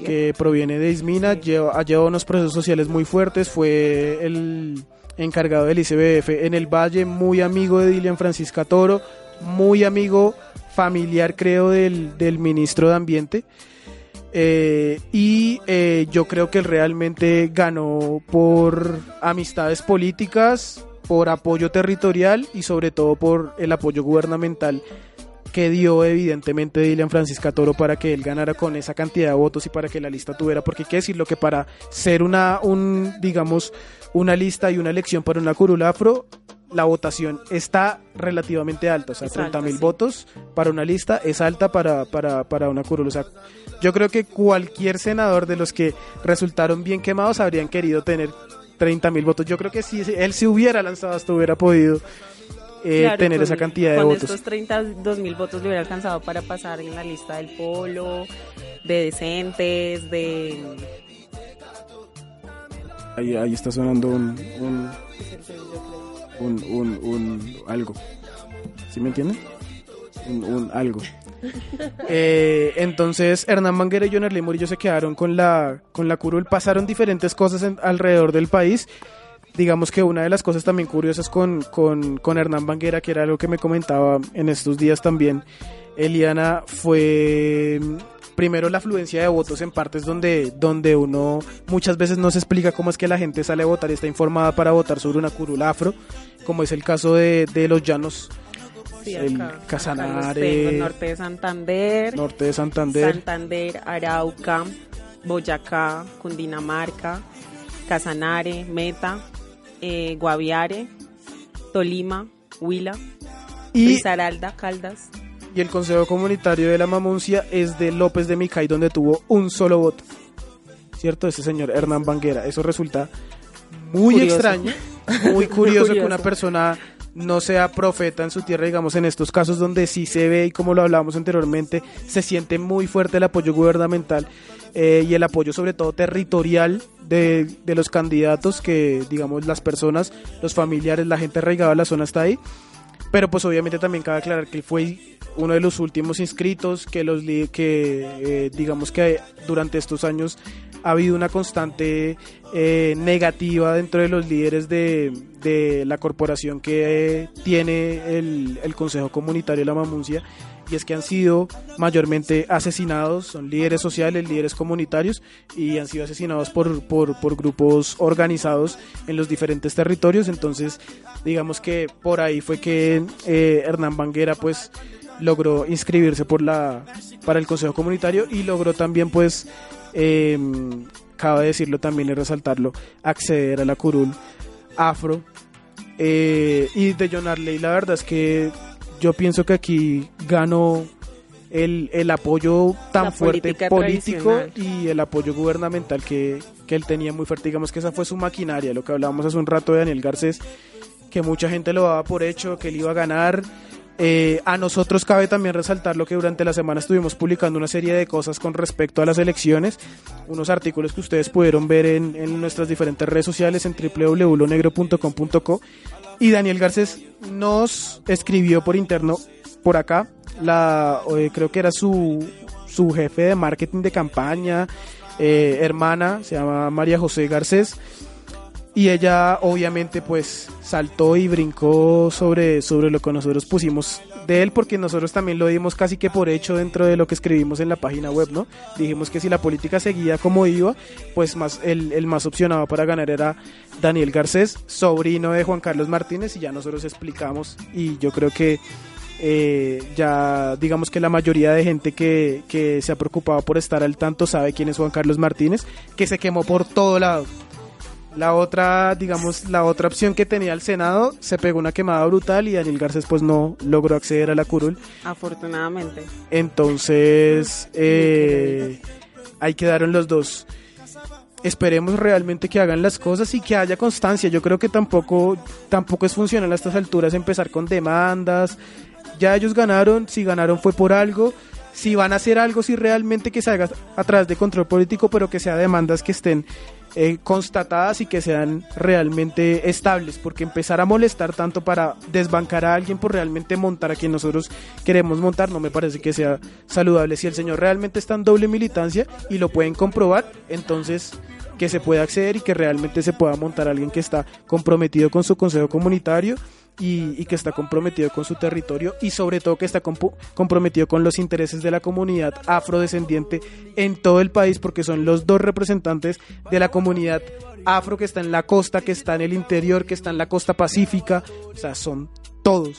que proviene de Ismina, lleva, ha llevado unos procesos sociales muy fuertes, fue el encargado del ICBF en el Valle, muy amigo de Dilian Francisca Toro, muy amigo familiar creo del, del ministro de Ambiente. Eh, y eh, yo creo que él realmente ganó por amistades políticas, por apoyo territorial y sobre todo por el apoyo gubernamental que dio evidentemente Dilian Francisca Toro para que él ganara con esa cantidad de votos y para que la lista tuviera, porque hay que decirlo que para ser una, un, digamos, una lista y una elección para una curula afro, la votación está relativamente alta, o sea, Es 30 alta, mil sí. votos para una lista es alta para, para, para una curula. O sea, yo creo que cualquier senador de los que resultaron bien quemados habrían querido tener 30 mil votos. Yo creo que si él se hubiera lanzado hasta hubiera podido eh, Claro, tener con- esa cantidad de con votos. estos 32 mil votos le hubiera alcanzado para pasar en la lista del polo, de decentes, de... Ahí, ahí está sonando un, un, un, un, un algo. ¿Sí me entienden? Un, un algo. Eh, entonces Hernán Manguera y John Arley Murillo se quedaron con la, con la curul. Pasaron diferentes cosas en- alrededor del país. Digamos que una de las cosas también curiosas con, con, con Hernán Banguera, que era algo que me comentaba en estos días también, Eliana, fue mm, primero la afluencia de votos en partes donde, donde uno muchas veces no se explica cómo es que la gente sale a votar y está informada para votar sobre una curul afro, como es el caso de, de los llanos, Sí, acá- Casanare, tengo, norte de Santander, norte de Santander. Santander, Arauca, Boyacá, Cundinamarca, Casanare, Meta, eh, Guaviare, Tolima, Huila, Y- Risaralda, Caldas. Y el Consejo Comunitario de la Mamuncia es de López de Micay, donde tuvo un solo voto. ¿Cierto? Ese señor Hernán Banguera. Eso resulta muy Curioso. extraño, muy curioso, que Curioso. una persona no sea profeta en su tierra, digamos, en estos casos donde sí se ve, y como lo hablábamos anteriormente, se siente muy fuerte el apoyo gubernamental eh, y el apoyo sobre todo territorial de, de los candidatos, que digamos las personas, los familiares, la gente arraigada a la zona está ahí. Pero pues obviamente también cabe aclarar que él fue uno de los últimos inscritos, que los que eh, digamos que durante estos años ha habido una constante eh, negativa dentro de los líderes de, de la corporación que eh, tiene el, el Consejo Comunitario de la Mamuncia y es que han sido mayormente asesinados, son líderes sociales, líderes comunitarios y han sido asesinados por, por, por grupos organizados en los diferentes territorios, entonces digamos que por ahí fue que eh, Hernán Banguera pues logró inscribirse por la para el Consejo Comunitario y logró también pues eh, cabe decirlo también y resaltarlo acceder a la curul afro eh, y de John Arley la verdad es que yo pienso que aquí ganó el, el apoyo tan La fuerte político y el apoyo gubernamental que, que él tenía muy fuerte digamos que esa fue su maquinaria lo que hablábamos hace un rato de Daniel Garcés que mucha gente lo daba por hecho, que él iba a ganar. Eh, a nosotros cabe también resaltar lo que durante la semana estuvimos publicando una serie de cosas con respecto a las elecciones, unos artículos que ustedes pudieron ver en, nuestras diferentes redes sociales en www.lonegro.com.co y Daniel Garcés nos escribió por interno por acá, la eh, creo que era su, su jefe de marketing de campaña, eh, hermana, se llama María José Garcés y ella obviamente pues saltó y brincó sobre, sobre lo que nosotros pusimos de él porque nosotros también lo dimos casi que por hecho dentro de lo que escribimos en la página web, ¿no? Dijimos que si la política seguía como iba, pues más el, el más opcionado para ganar era Daniel Garcés, sobrino de Juan Carlos Martínez y ya nosotros explicamos y yo creo que eh, ya digamos que la mayoría de gente que, que se ha preocupado por estar al tanto sabe quién es Juan Carlos Martínez, que se quemó por todo lado. La otra, digamos, la otra opción que tenía el Senado se pegó una quemada brutal y Daniel Garcés pues no logró acceder a la curul. Afortunadamente. Entonces, eh, ahí quedaron los dos. Esperemos realmente que hagan las cosas y que haya constancia. Yo creo que tampoco, tampoco es funcional a estas alturas empezar con demandas. Ya ellos ganaron, si ganaron fue por algo. Si van a hacer algo, si realmente que se haga a través de control político, pero que sea demandas que estén eh, constatadas y que sean realmente estables, porque empezar a molestar tanto para desbancar a alguien por realmente montar a quien nosotros queremos montar no me parece que sea saludable. Si el señor realmente está en doble militancia y lo pueden comprobar, entonces que se pueda acceder y que realmente se pueda montar a alguien que está comprometido con su consejo comunitario y, que está comprometido con su territorio y sobre todo que está comprometido con los intereses de la comunidad afrodescendiente en todo el país porque son los dos representantes de la comunidad afro que está en la costa, que está en el interior, que está en la costa pacífica, o sea, son todos.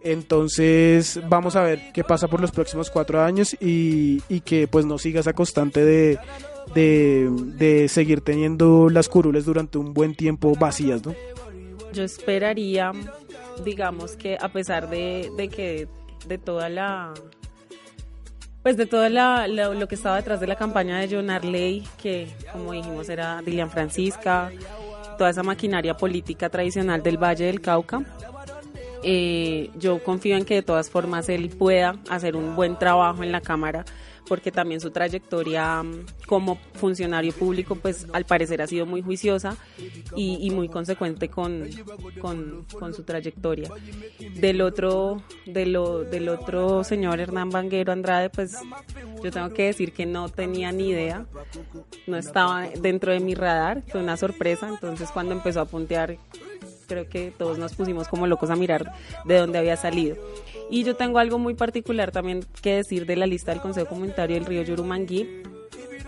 Entonces vamos a ver qué pasa por los próximos cuatro años y, y que pues no siga esa constante de, de, de seguir teniendo las curules durante un buen tiempo vacías, ¿no? Yo esperaría, digamos que a pesar de, que de toda la pues de todo la, la- lo que estaba detrás de la campaña de John Arley, que como dijimos era Dilian Francisca, toda esa maquinaria política tradicional del Valle del Cauca, eh, yo confío en que de todas formas él pueda hacer un buen trabajo en la Cámara porque también su trayectoria mm, como funcionario público, pues al parecer ha sido muy juiciosa y, y muy consecuente con, con, su trayectoria. Del otro, de lo, del otro señor Hernán Vanguero Andrade, pues yo tengo que decir que no tenía ni idea, no estaba dentro de mi radar, fue una sorpresa, entonces cuando empezó a puntear creo que todos nos pusimos como locos a mirar de dónde había salido. Y yo tengo algo muy particular también que decir de la lista del Consejo Comunitario del Río Yurumangui,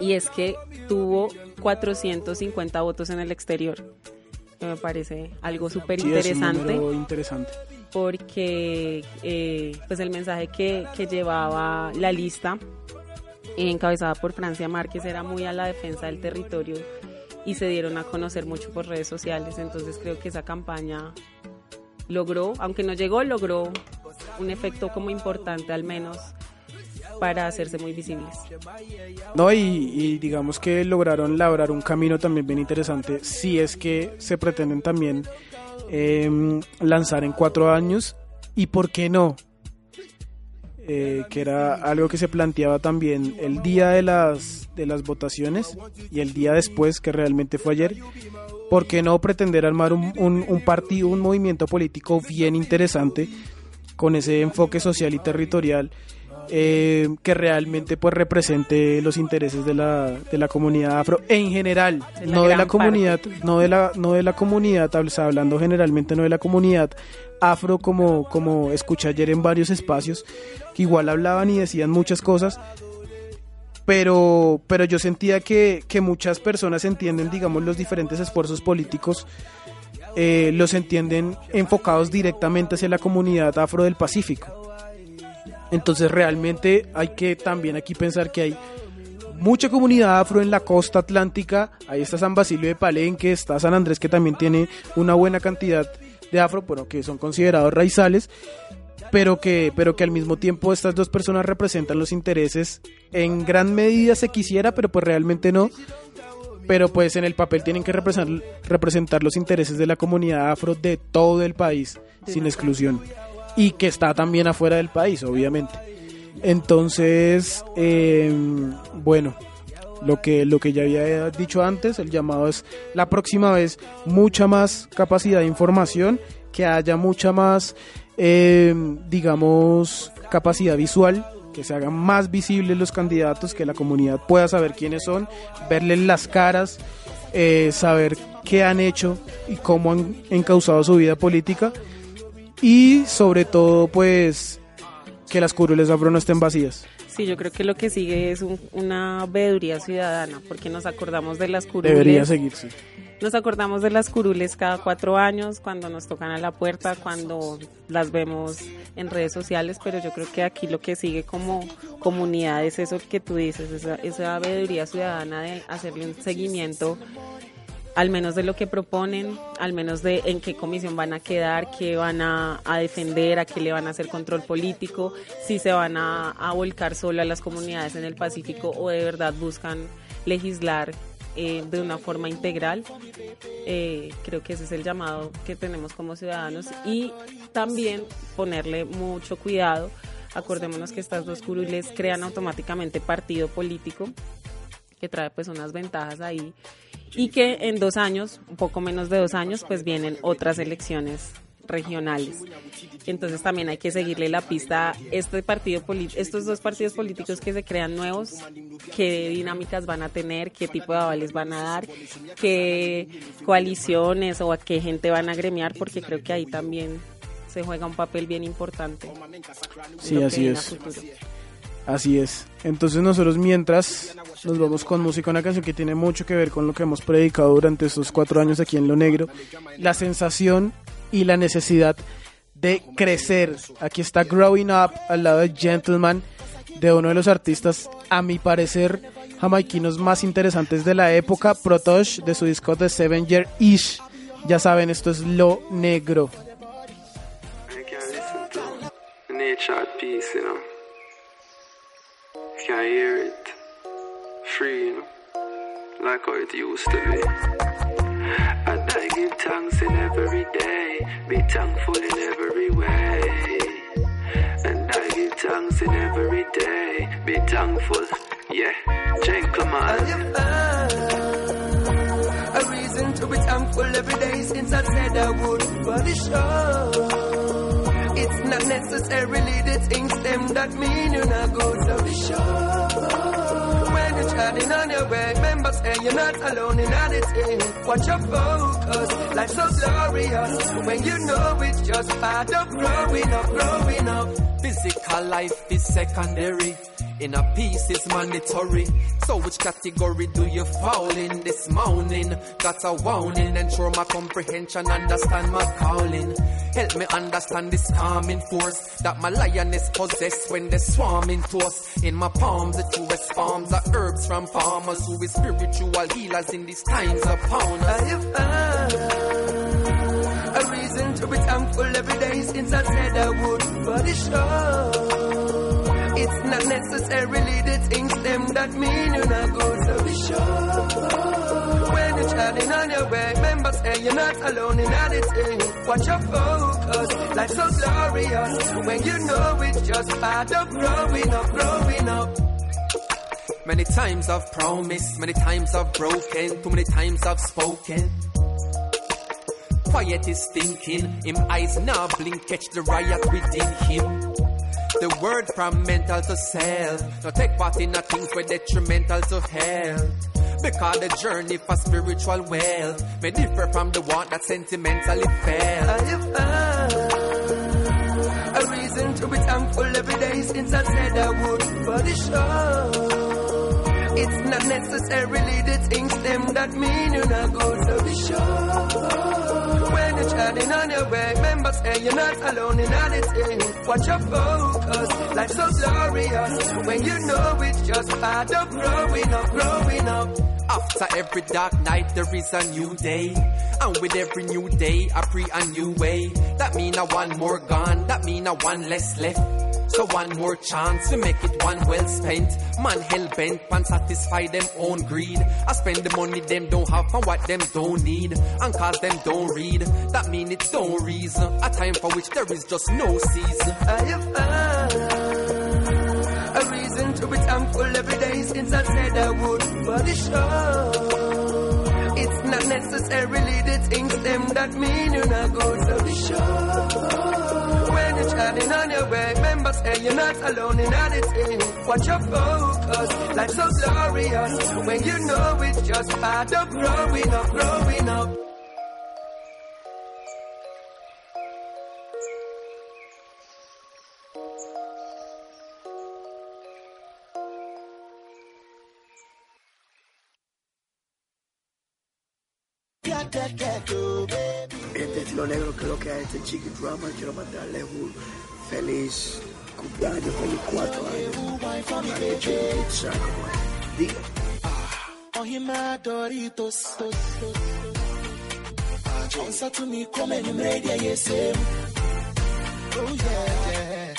y es que tuvo 450 votos en el exterior, que me parece algo súper Sí, interesante número interesante. porque eh, pues el mensaje que, que llevaba la lista encabezada por Francia Márquez era muy a la defensa del territorio y se dieron a conocer mucho por redes sociales. Entonces creo que esa campaña logró aunque no llegó logró un efecto como importante al menos para hacerse muy visibles. No, y, digamos que lograron labrar un camino también bien interesante, si es que se pretenden también em, lanzar en cuatro años, y por qué no, Eh, que era algo que se planteaba también el día de las, de las votaciones y el día después, que realmente fue ayer, ¿por qué no pretender armar un, un, un partido, un movimiento político bien interesante con ese enfoque social y territorial? Eh, que realmente pues represente los intereses de la, de la comunidad afro en general, En no de la comunidad, no de la, no de la comunidad, hablando generalmente no de la comunidad afro como, como escuché ayer en varios espacios, que igual hablaban y decían muchas cosas, pero, pero yo sentía que, que muchas personas entienden, digamos, los diferentes esfuerzos políticos, eh, los entienden enfocados directamente hacia la comunidad afro del Pacífico. Entonces realmente hay que también aquí pensar que hay mucha comunidad afro en la costa atlántica. Ahí está San Basilio de Palenque, está San Andrés que también tiene una buena cantidad de afro, bueno, que son considerados raizales, pero que, pero que al mismo tiempo estas dos personas representan los intereses. En gran medida se quisiera, pero pues realmente no. Pero pues en el papel tienen que representar, representar los intereses de la comunidad afro de todo el país, sin exclusión. Y que está también afuera del país, obviamente. Entonces, eh, bueno, lo que, lo que ya había dicho antes, el llamado es la próxima vez mucha más capacidad de información, que haya mucha más, eh, digamos, capacidad visual, que se hagan más visibles los candidatos, que la comunidad pueda saber quiénes son, verles las caras, eh, saber qué han hecho y cómo han encauzado su vida política y sobre todo pues que las curules afro no estén vacías. Sí, yo creo que lo que sigue es un- una veeduría ciudadana, porque nos acordamos de las curules. Debería seguirse. Nos acordamos de las curules cada cuatro años, cuando nos tocan a la puerta, cuando las vemos en redes sociales, pero yo creo que aquí lo que sigue como comunidad es eso que tú dices, esa, esa veeduría ciudadana de hacerle un seguimiento al menos de lo que proponen, al menos de en qué comisión van a quedar, qué van a, defender, a qué le van a hacer control político, si se van a, a volcar solo a las comunidades en el Pacífico o de verdad buscan legislar eh, de una forma integral. Eh, creo que ese es el llamado que tenemos como ciudadanos y también ponerle mucho cuidado. Acordémonos que estas dos curules crean automáticamente partido político que trae pues unas ventajas ahí y que en dos años, un poco menos de dos años, pues vienen otras elecciones regionales. Entonces también hay que seguirle la pista a este partido estos dos partidos políticos que se crean nuevos, qué dinámicas van a tener, qué tipo de avales van a dar, qué coaliciones o a qué gente van a gremiar, porque creo que ahí también se juega un papel bien importante. en Sí, lo que así es. Así es. Entonces nosotros mientras nos vamos con música, una canción que tiene mucho que ver con lo que hemos predicado durante estos cuatro años aquí en Lo Negro, la sensación y la necesidad de crecer. Aquí está Growing Up al lado de Gentleman, de uno de los artistas, a mi parecer, jamaiquinos más interesantes de la época, Protosh, de su disco de Seven Year Ish. Ya saben, esto es Lo Negro. Can hear it free, you know, like how it used to be. And I give thanks in every day, be thankful in every way. And I give thanks in every day. Be thankful, yeah, gentleman. A reason to be thankful every day since I said I would. But it's sure. It's not necessarily the things them that mean you're not good. So be sure. When you're shining on your way, remember say you're not alone in anything. Watch your focus, life's so glorious. When you know it's just part of growing up, growing up. Physical life is secondary. Inner peace is mandatory. So which category do you fall in this morning? Got a warning and through my comprehension, understand my calling. Help me understand this calming force that my lioness possess when they swarm into us. In my palms, the truest palms are herbs from farmers who is spiritual healers in these times upon us. I have found a reason to be thankful every day since I said I would. But it's sure. It's not necessarily the things them that mean you're not good, so be sure. When you're shining on your way, remember say you're not alone in anything. Watch your focus, life's so glorious. When you know it's just part of growing up, growing up. Many times I've promised, many times I've broken, too many times I've spoken. Quiet is thinking, him eyes now blink, catch the riot within him. The word from mental to self, no take part in a things where detrimental to health. Because the journey for spiritual wealth may differ from the one that sentimentally felt. I have found a reason to be thankful every day since I said I would, but it's sure. It's not necessarily the things them that mean you're not good, so be sure. When you're shining on your way, remember say you're not alone in anything. Watch your focus, life's so glorious. When you know it's just part of growing up, growing up. After every dark night, there is a new day. And with every new day, I pray a new way. That mean I one more gone, that mean I one less left. So one more chance to make it one well spent. Man hell bent, pan satisfy them own greed. I spend the money them don't have for what them don't need. And cause them don't read, that mean it don't reason. A time for which there is just no season. I have found a reason to be thankful every day since I said I would, but it's sure. It's not necessarily the things them that mean you're not good, so be sure. When you're shining on your way, remember say you're not alone in anything. Watch your focus, life's so glorious. When you know it's just part of growing up, growing up. Este es lo negro lo que es este chiqui drama. Quiero mandarle un feliz cumpleaños, feliz cuatro años. Una leche de pizza, como es. Diga. Ohima Doritos. Answer to me, come and you made yes. Oh yeah, yeah.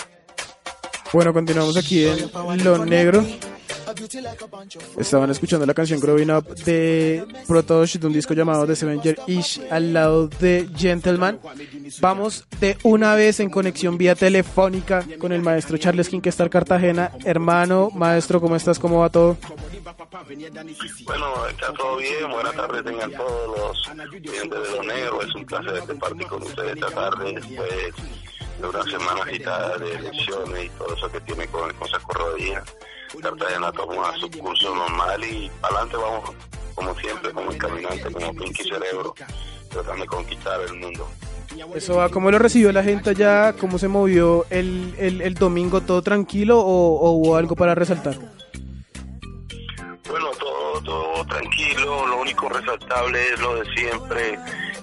Bueno, continuamos aquí en Lo Negro. Estaban escuchando la canción Growing Up de Protosh de un disco llamado The Sevenger Ish al lado de Gentleman. Vamos de una vez en conexión vía telefónica con el maestro Charles King que está en Cartagena. Hermano, maestro, ¿cómo estás? ¿Cómo va todo? Bueno, está todo bien. Buenas tardes tengan todos los clientes de Lo Negro. Es un placer compartir con ustedes esta tarde después de una semana agitada de elecciones y todo eso que tiene con el Consejo Rodilla. Cartagena toma su curso normal y adelante vamos como siempre, como el caminante, como Pinky Cerebro, tratando de conquistar el mundo. Eso va, ¿cómo lo recibió la gente allá? ¿Cómo se movió el, el, el domingo? ¿Todo tranquilo o, o hubo algo para resaltar? Bueno, todo, todo tranquilo, lo único resaltable es lo de siempre,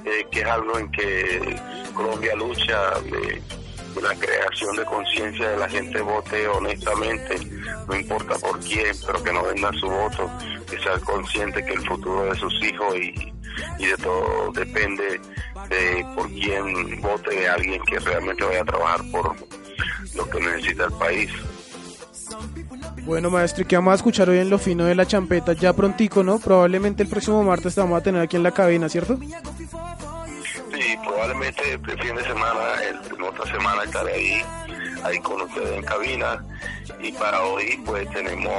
eh, que es algo en que Colombia lucha de, de la creación de conciencia de la gente vote honestamente, no importa por quién, pero que no venda su voto, que sea consciente que el futuro de sus hijos y, y de todo depende de por quién vote alguien que realmente vaya a trabajar por lo que necesita el país. Bueno, maestro, ¿y qué vamos a escuchar hoy en Lo Fino de la Champeta? Ya prontico, ¿no? Probablemente el próximo martes te vamos a tener aquí en la cabina, ¿cierto? Sí, probablemente probablemente el fin de semana, el, en otra semana estaré ahí, ahí con ustedes en cabina. Y para hoy, pues tenemos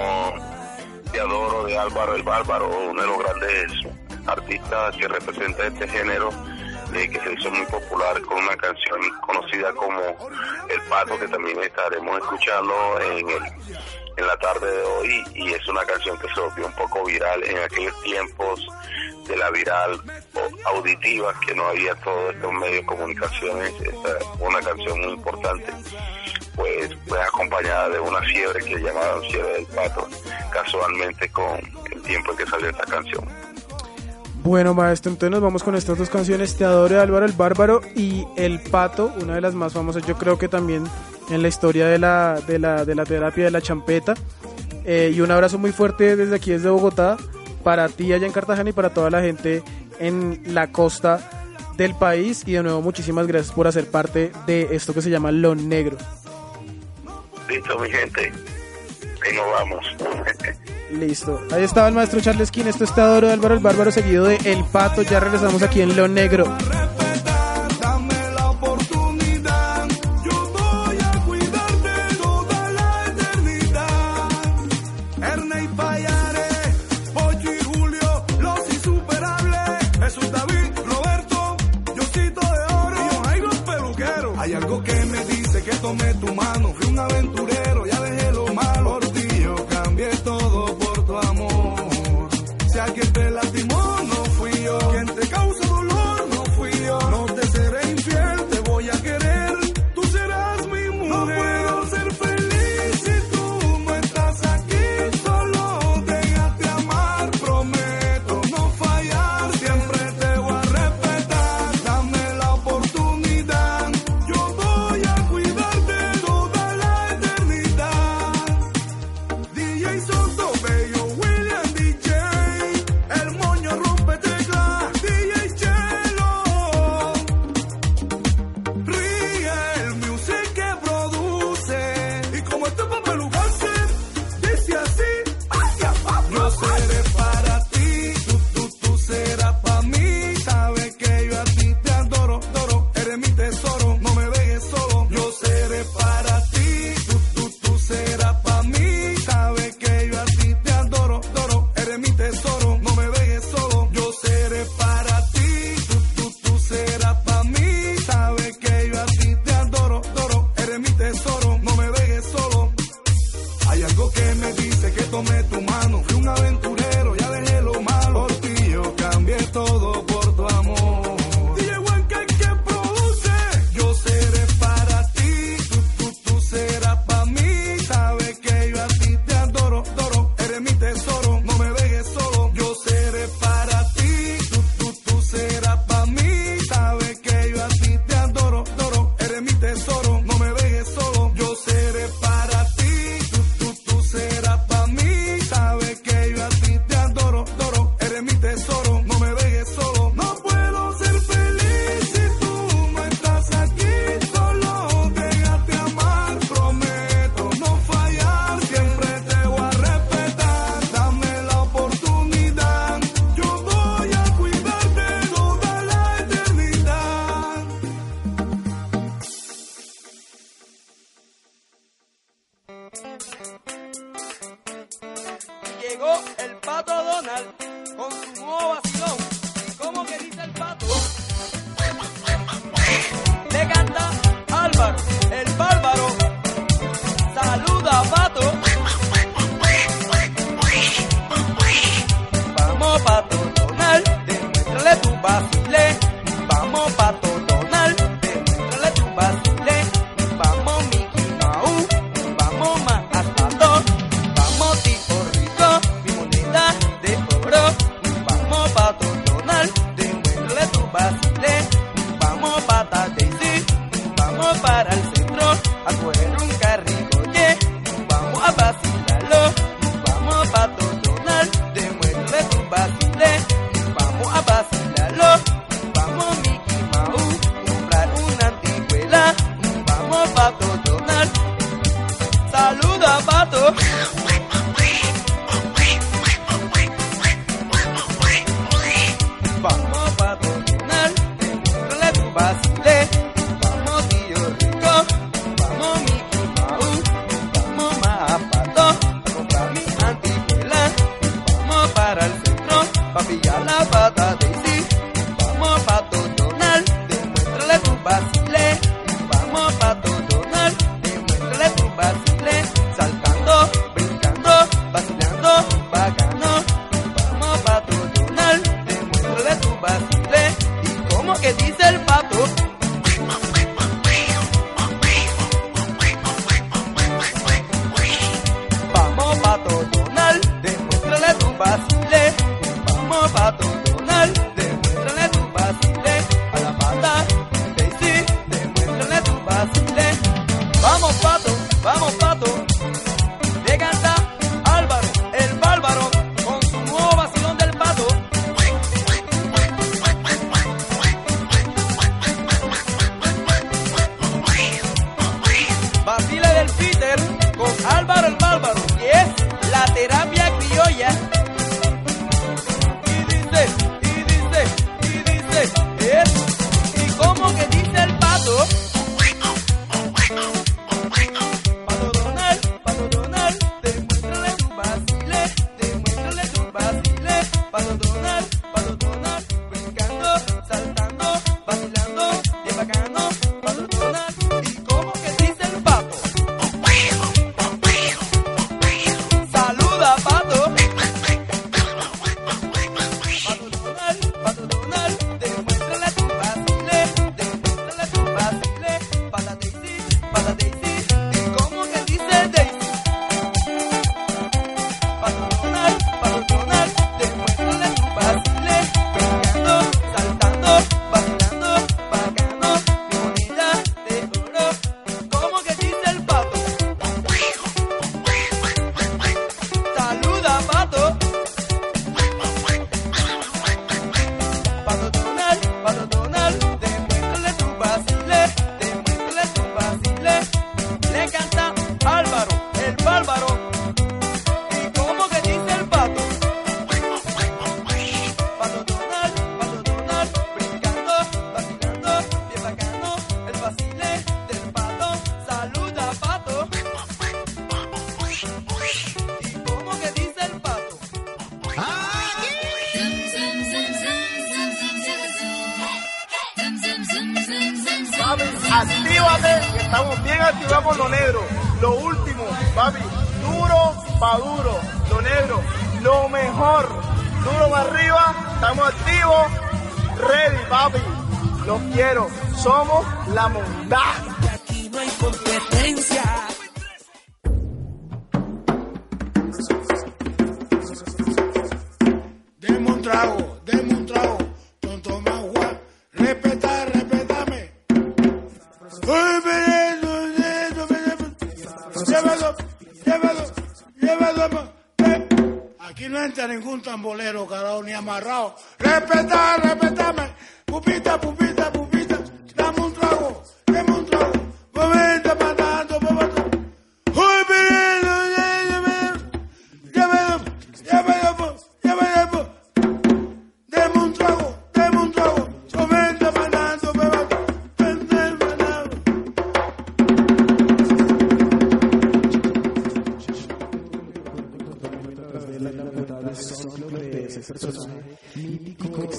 Te Adoro de Álvaro el Bárbaro, uno de los grandes artistas que representa este género. Eh, que se hizo muy popular con una canción conocida como El Pato, que también estaremos escuchando en, el, en la tarde de hoy, y es una canción que se volvió un poco viral en aquellos tiempos de la viral auditiva, que no había todos estos medios de comunicaciones, esta una canción muy importante, pues fue acompañada de una fiebre que llamaban fiebre del pato, casualmente con el tiempo en que salió esta canción. Bueno, maestro, entonces nos vamos con estas dos canciones, Te adoro Álvaro el Bárbaro y El Pato, una de las más famosas, yo creo que también en la historia de la, de la, de la terapia de la champeta. Eh, y un abrazo muy fuerte desde aquí, desde Bogotá, para ti allá en Cartagena y para toda la gente en la costa del país. Y de nuevo, muchísimas gracias por hacer parte de esto que se llama Lo Negro. Listo, mi gente, ahí nos vamos. Listo. Ahí estaba el maestro Charles King. Esto es Te adoro de Álvaro el Bárbaro, seguido de El Pato. Ya regresamos aquí en Lo Negro. Dame la oportunidad, yo voy a cuidarte toda la eternidad. Ernest Payare, Pocho y Julio, los insuperables. Jesús David, Roberto, Yosito de Oro y Jairo el peluquero. Hay algo que me dice que tome tu mano. Fui un aventurero,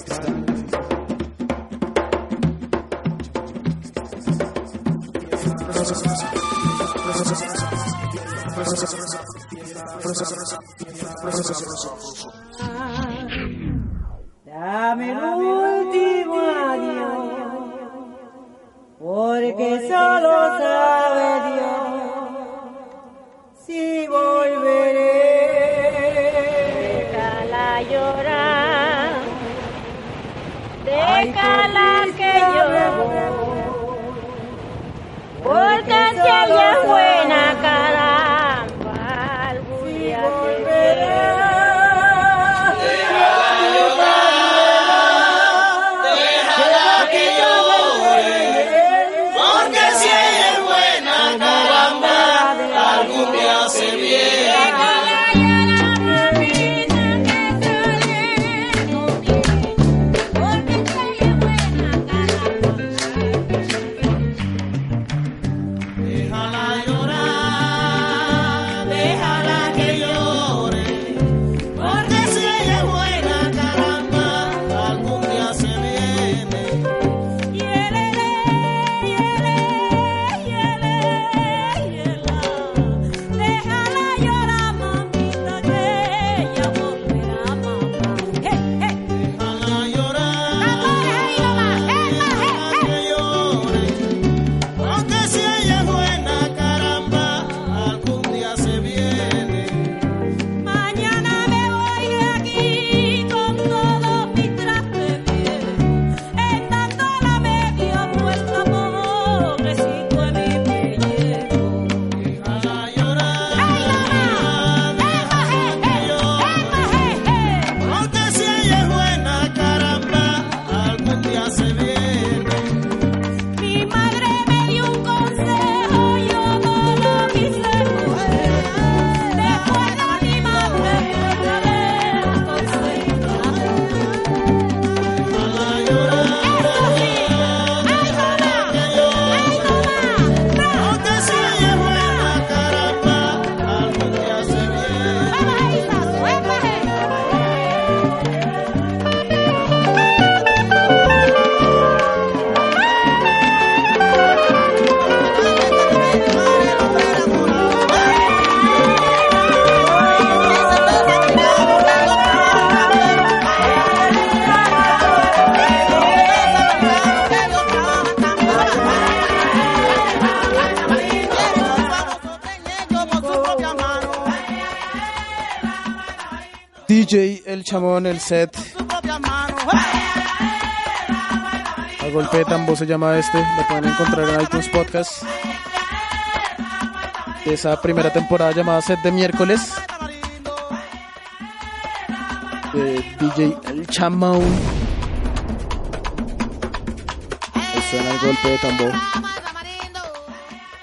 Dame el chamón, el set. A golpe de tambor se llama este. Lo pueden encontrar en iTunes Podcast. De esa primera temporada llamada Set de miércoles. De DJ El Chamón. Suena el golpe de tambor.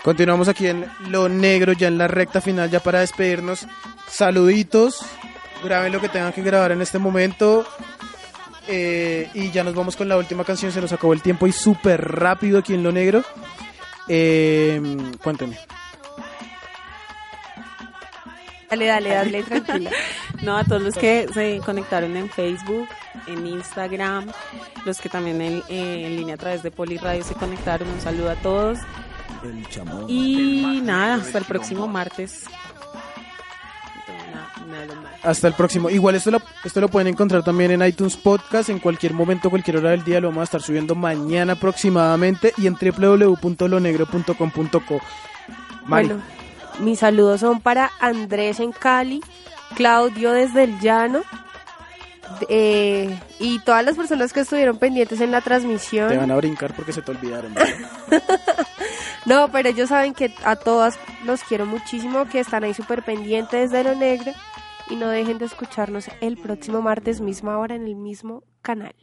Continuamos aquí en Lo Negro, ya en la recta final, ya para despedirnos. Saluditos. Graben lo que tengan que grabar en este momento. Eh, y ya nos vamos con la última canción. Se nos acabó el tiempo y súper rápido aquí en Lo Negro. Eh, cuénteme. Dale, dale, dale, tranquila. No, a todos los que se conectaron en Facebook, en Instagram, los que también en, en línea a través de Poli Radio se conectaron. Un saludo a todos. Y nada, hasta el próximo martes. Nada, nada más. Hasta el próximo. Igual esto lo, esto lo pueden encontrar también en iTunes Podcast en cualquier momento, cualquier hora del día. Lo vamos a estar subiendo mañana aproximadamente y en www.lonegro.com.co. Bueno, mis saludos son para Andrés en Cali, Claudio desde el Llano eh, y todas las personas que estuvieron pendientes en la transmisión. Te van a brincar porque se te olvidaron. No, pero ellos saben que a todas los quiero muchísimo, que están ahí súper pendientes de lo negro y no dejen de escucharnos el próximo martes, misma hora, en el mismo canal.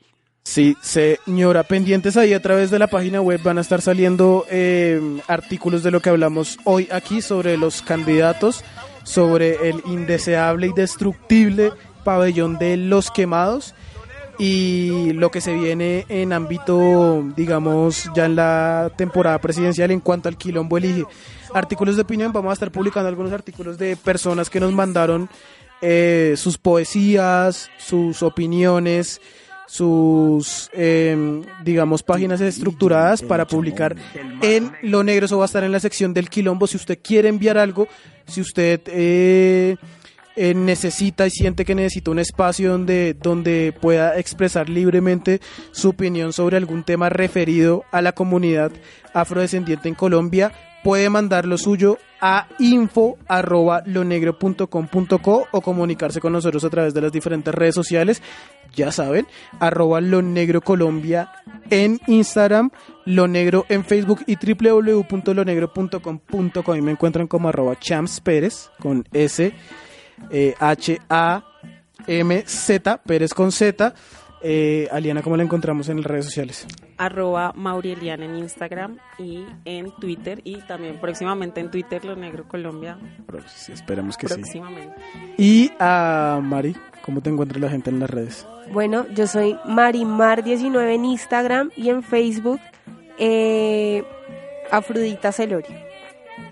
Sí, señora, pendientes ahí a través de la página web van a estar saliendo eh, artículos de lo que hablamos hoy aquí sobre los candidatos, sobre el indeseable y destructible pabellón de los quemados y lo que se viene en ámbito, digamos, ya en la temporada presidencial en cuanto al quilombo elige. Artículos de opinión, vamos a estar publicando algunos artículos de personas que nos mandaron eh, sus poesías, sus opiniones, sus, eh, digamos, páginas estructuradas para publicar en Lo Negro. Eso va a estar en la sección del quilombo. Si usted quiere enviar algo, si usted... Eh, eh, necesita y siente que necesita un espacio donde, donde pueda expresar libremente su opinión sobre algún tema referido a la comunidad afrodescendiente en Colombia, puede mandar lo suyo a info.lonegro.com.co o comunicarse con nosotros a través de las diferentes redes sociales. Ya saben, arroba lo negro Colombia en Instagram, lo negro en Facebook y www.lonegro.com.co. Y me encuentran como arroba champs Pérez con S eh, H-A-M-Z, Pérez con Z. Eh, Aliana, ¿cómo la encontramos en las redes sociales? Arroba Maurieliana en Instagram y en Twitter y también próximamente en Twitter Lo Negro Colombia. Sí, esperemos que sí. próximamente. Y a Mari, ¿cómo te encuentra la gente en las redes? Bueno, yo soy Marimar19 en Instagram y en Facebook eh, Afrodita Celori.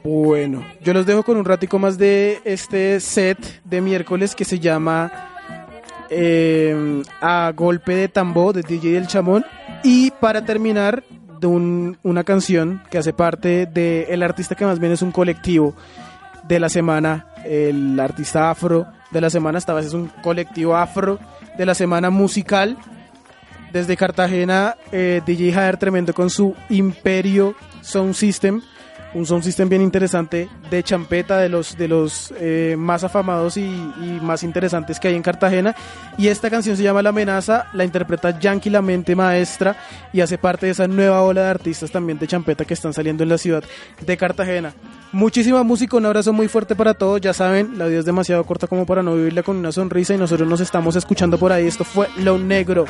Bueno, yo los dejo con un ratico más de este set de miércoles que se llama eh, A Golpe de Tambor de DJ El Chamón. Y para terminar, de un- una canción que hace parte del artista que más bien es un colectivo de la semana, el artista afro de la semana, esta vez es un colectivo afro de la semana musical. Desde Cartagena, eh, DJ Jader Tremendo con su Imperio Sound System, un sound system bien interesante de champeta, de los, de los eh, más afamados y, y más interesantes que hay en Cartagena. Y esta canción se llama La Amenaza, la interpreta Yankee La Mente Maestra y hace parte de esa nueva ola de artistas también de champeta que están saliendo en la ciudad de Cartagena. Muchísima música, un abrazo muy fuerte para todos. Ya saben, la vida es demasiado corta como para no vivirla con una sonrisa y nosotros nos estamos escuchando por ahí. Esto fue Lo Negro.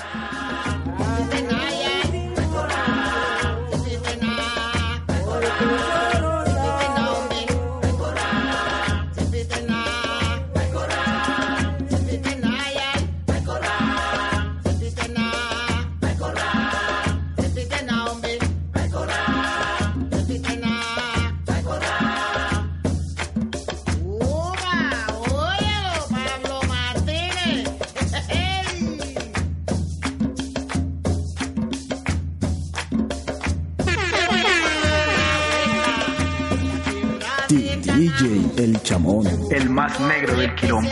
El Chamón. El más negro del quilombo.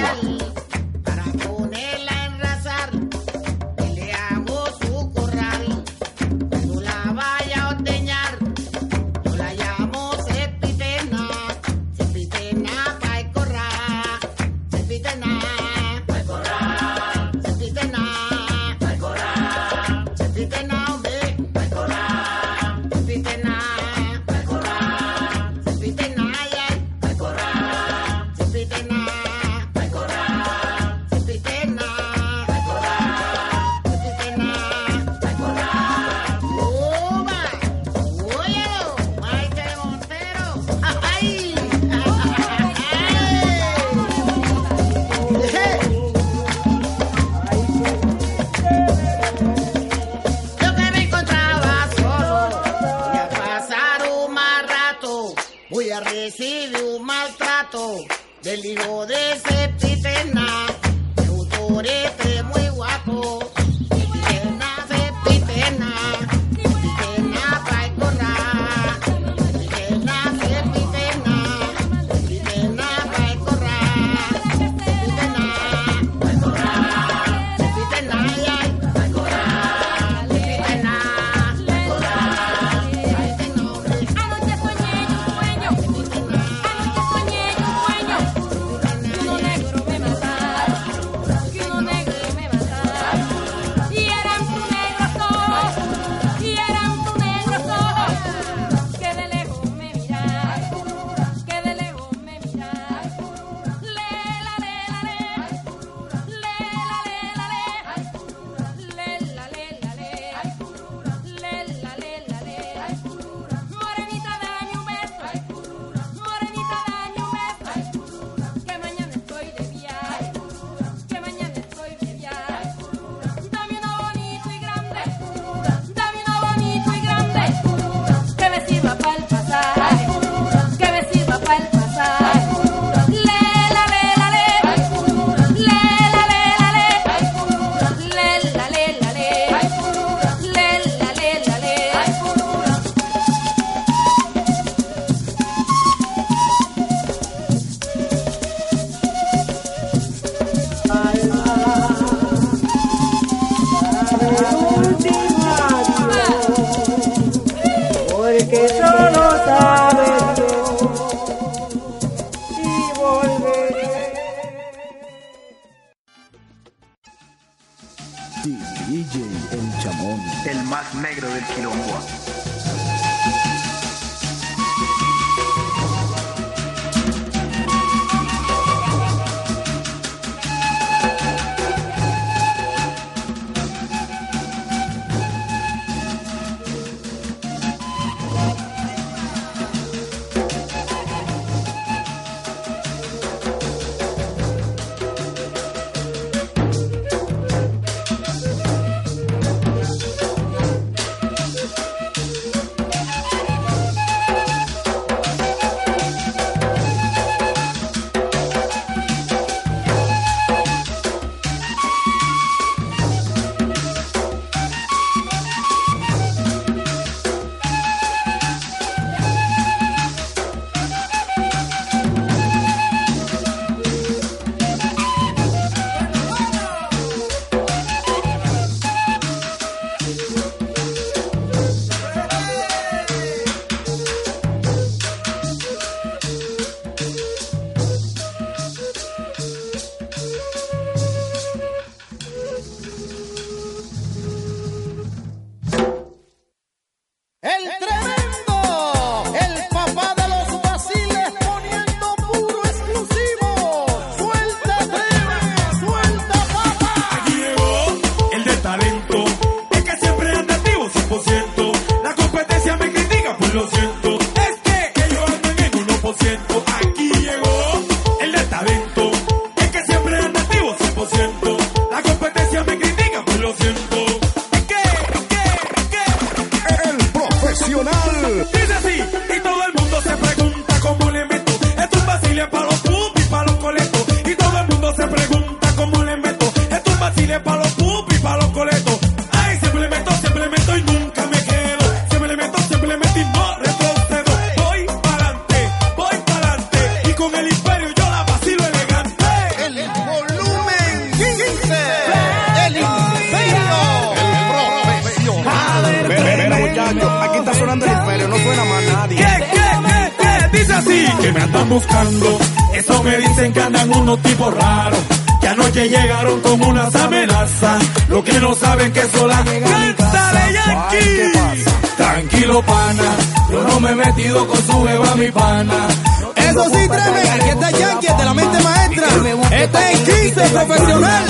Así, que me andan buscando. Eso me dicen que andan unos tipos raros. Que anoche llegaron con unas amenazas. Lo que no saben que son las ¡Cántale, Yankee! Tranquilo, pana. Yo no me he metido con su beba, mi pana. Eso sí, treme, aquí está Yankee de la mente maestra. Este es 15 profesional.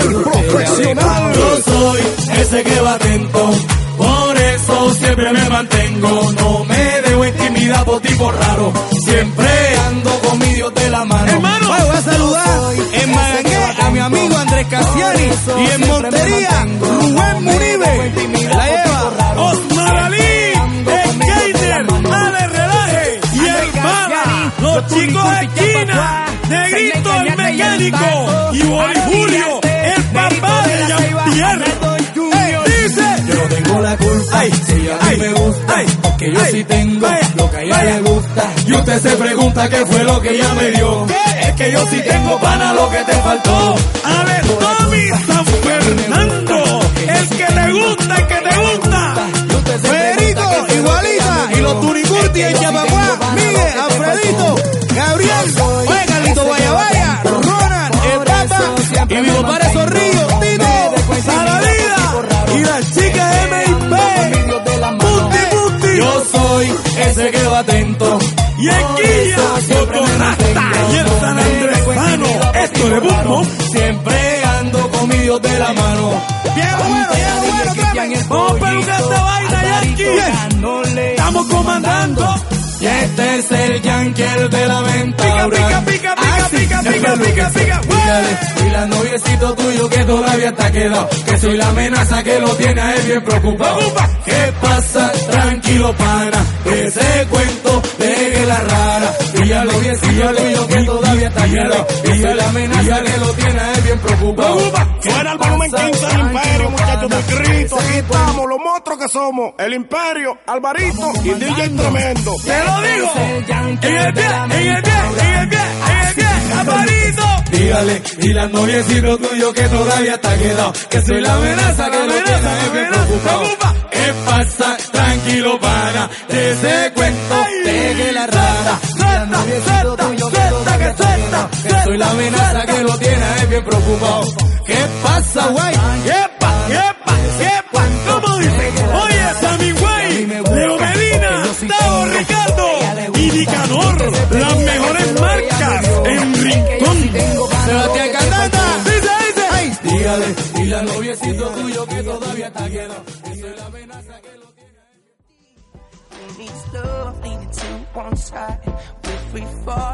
El profesional. Yo soy ese que va atento. Por eso siempre me mantengo. No me por tipo raro. Siempre ando con mi Dios de la mano. Hermano, voy a saludar en Magangué a mi amigo Andrés Casiani y en Montería Rubén Munive. La lleva Osmar Ali, Skater, Ale Relaje y el Baba, los chicos de esquina, Negrito el mecánico y Boli Julio, el papá de Jean-Pierre. Eh, la culpa, si a mí me gusta, porque yo sí tengo lo que a ella le gusta. Y usted se pregunta qué fue lo que ella me dio. Es que yo sí tengo pana lo que te faltó. A ver, Tommy San Fernando, el que te gusta, el que te gusta. Federico, igualita. Y los Turicurti en Yapaguá. Miguel, Alfredito, Gabriel, oye, Carlito Vaya Vaya, Ronald, el Papa y mi compadre ese que va atento. Y en Quilla, Coconasta y en San Andresano. Esto de Bumbo. Siempre ando con mi Dios de la mano. Bien bueno, bien bueno. Vamos a esta vaina, Yankee. Estamos comandando. Y este es el Yankee, el de la venta. Pica, pica, pica, pica, pica, pica, pica, pica. Y la noviecito tuyo que todavía está quedado. Que soy la amenaza que lo tiene a él bien preocupado. ¿Qué pasa? Tranquilo, pana. Ese cuento de la rara. Y la noviecito tuyo que todavía está quedado. Que soy la amenaza que lo tiene él bien preocupado. Suena el volumen 15 del imperio, muchachos del Cristo. Aquí estamos, los monstruos que somos. El imperio, Alvarito y DJ Tremendo. Te lo digo. En el pie, en el pie, en el pie, en el pie, Alvarito. Dígale, y la noviecito tuyo que todavía está quedado. Que soy la amenaza que lo tiene bien preocupado. ¿Qué pasa? Tranquilo, pana. De ese cuento, pegue la rara. Mira, noviecito tuyo que. Que soy la amenaza que lo tiene él bien preocupado. ¿Qué pasa, güey? ¡Yepa, yepa, yepa! ¿Cómo dice? Oye, Sammy Güey, Leo Medina, Tavo Ricardo y Nicanor. Las mejores marcas en Rincón. Sebastián Candata. Dice, dice. Dígale, dile al noviecito tuyo que todavía está quieto. These love leaning to one side, we're free falling.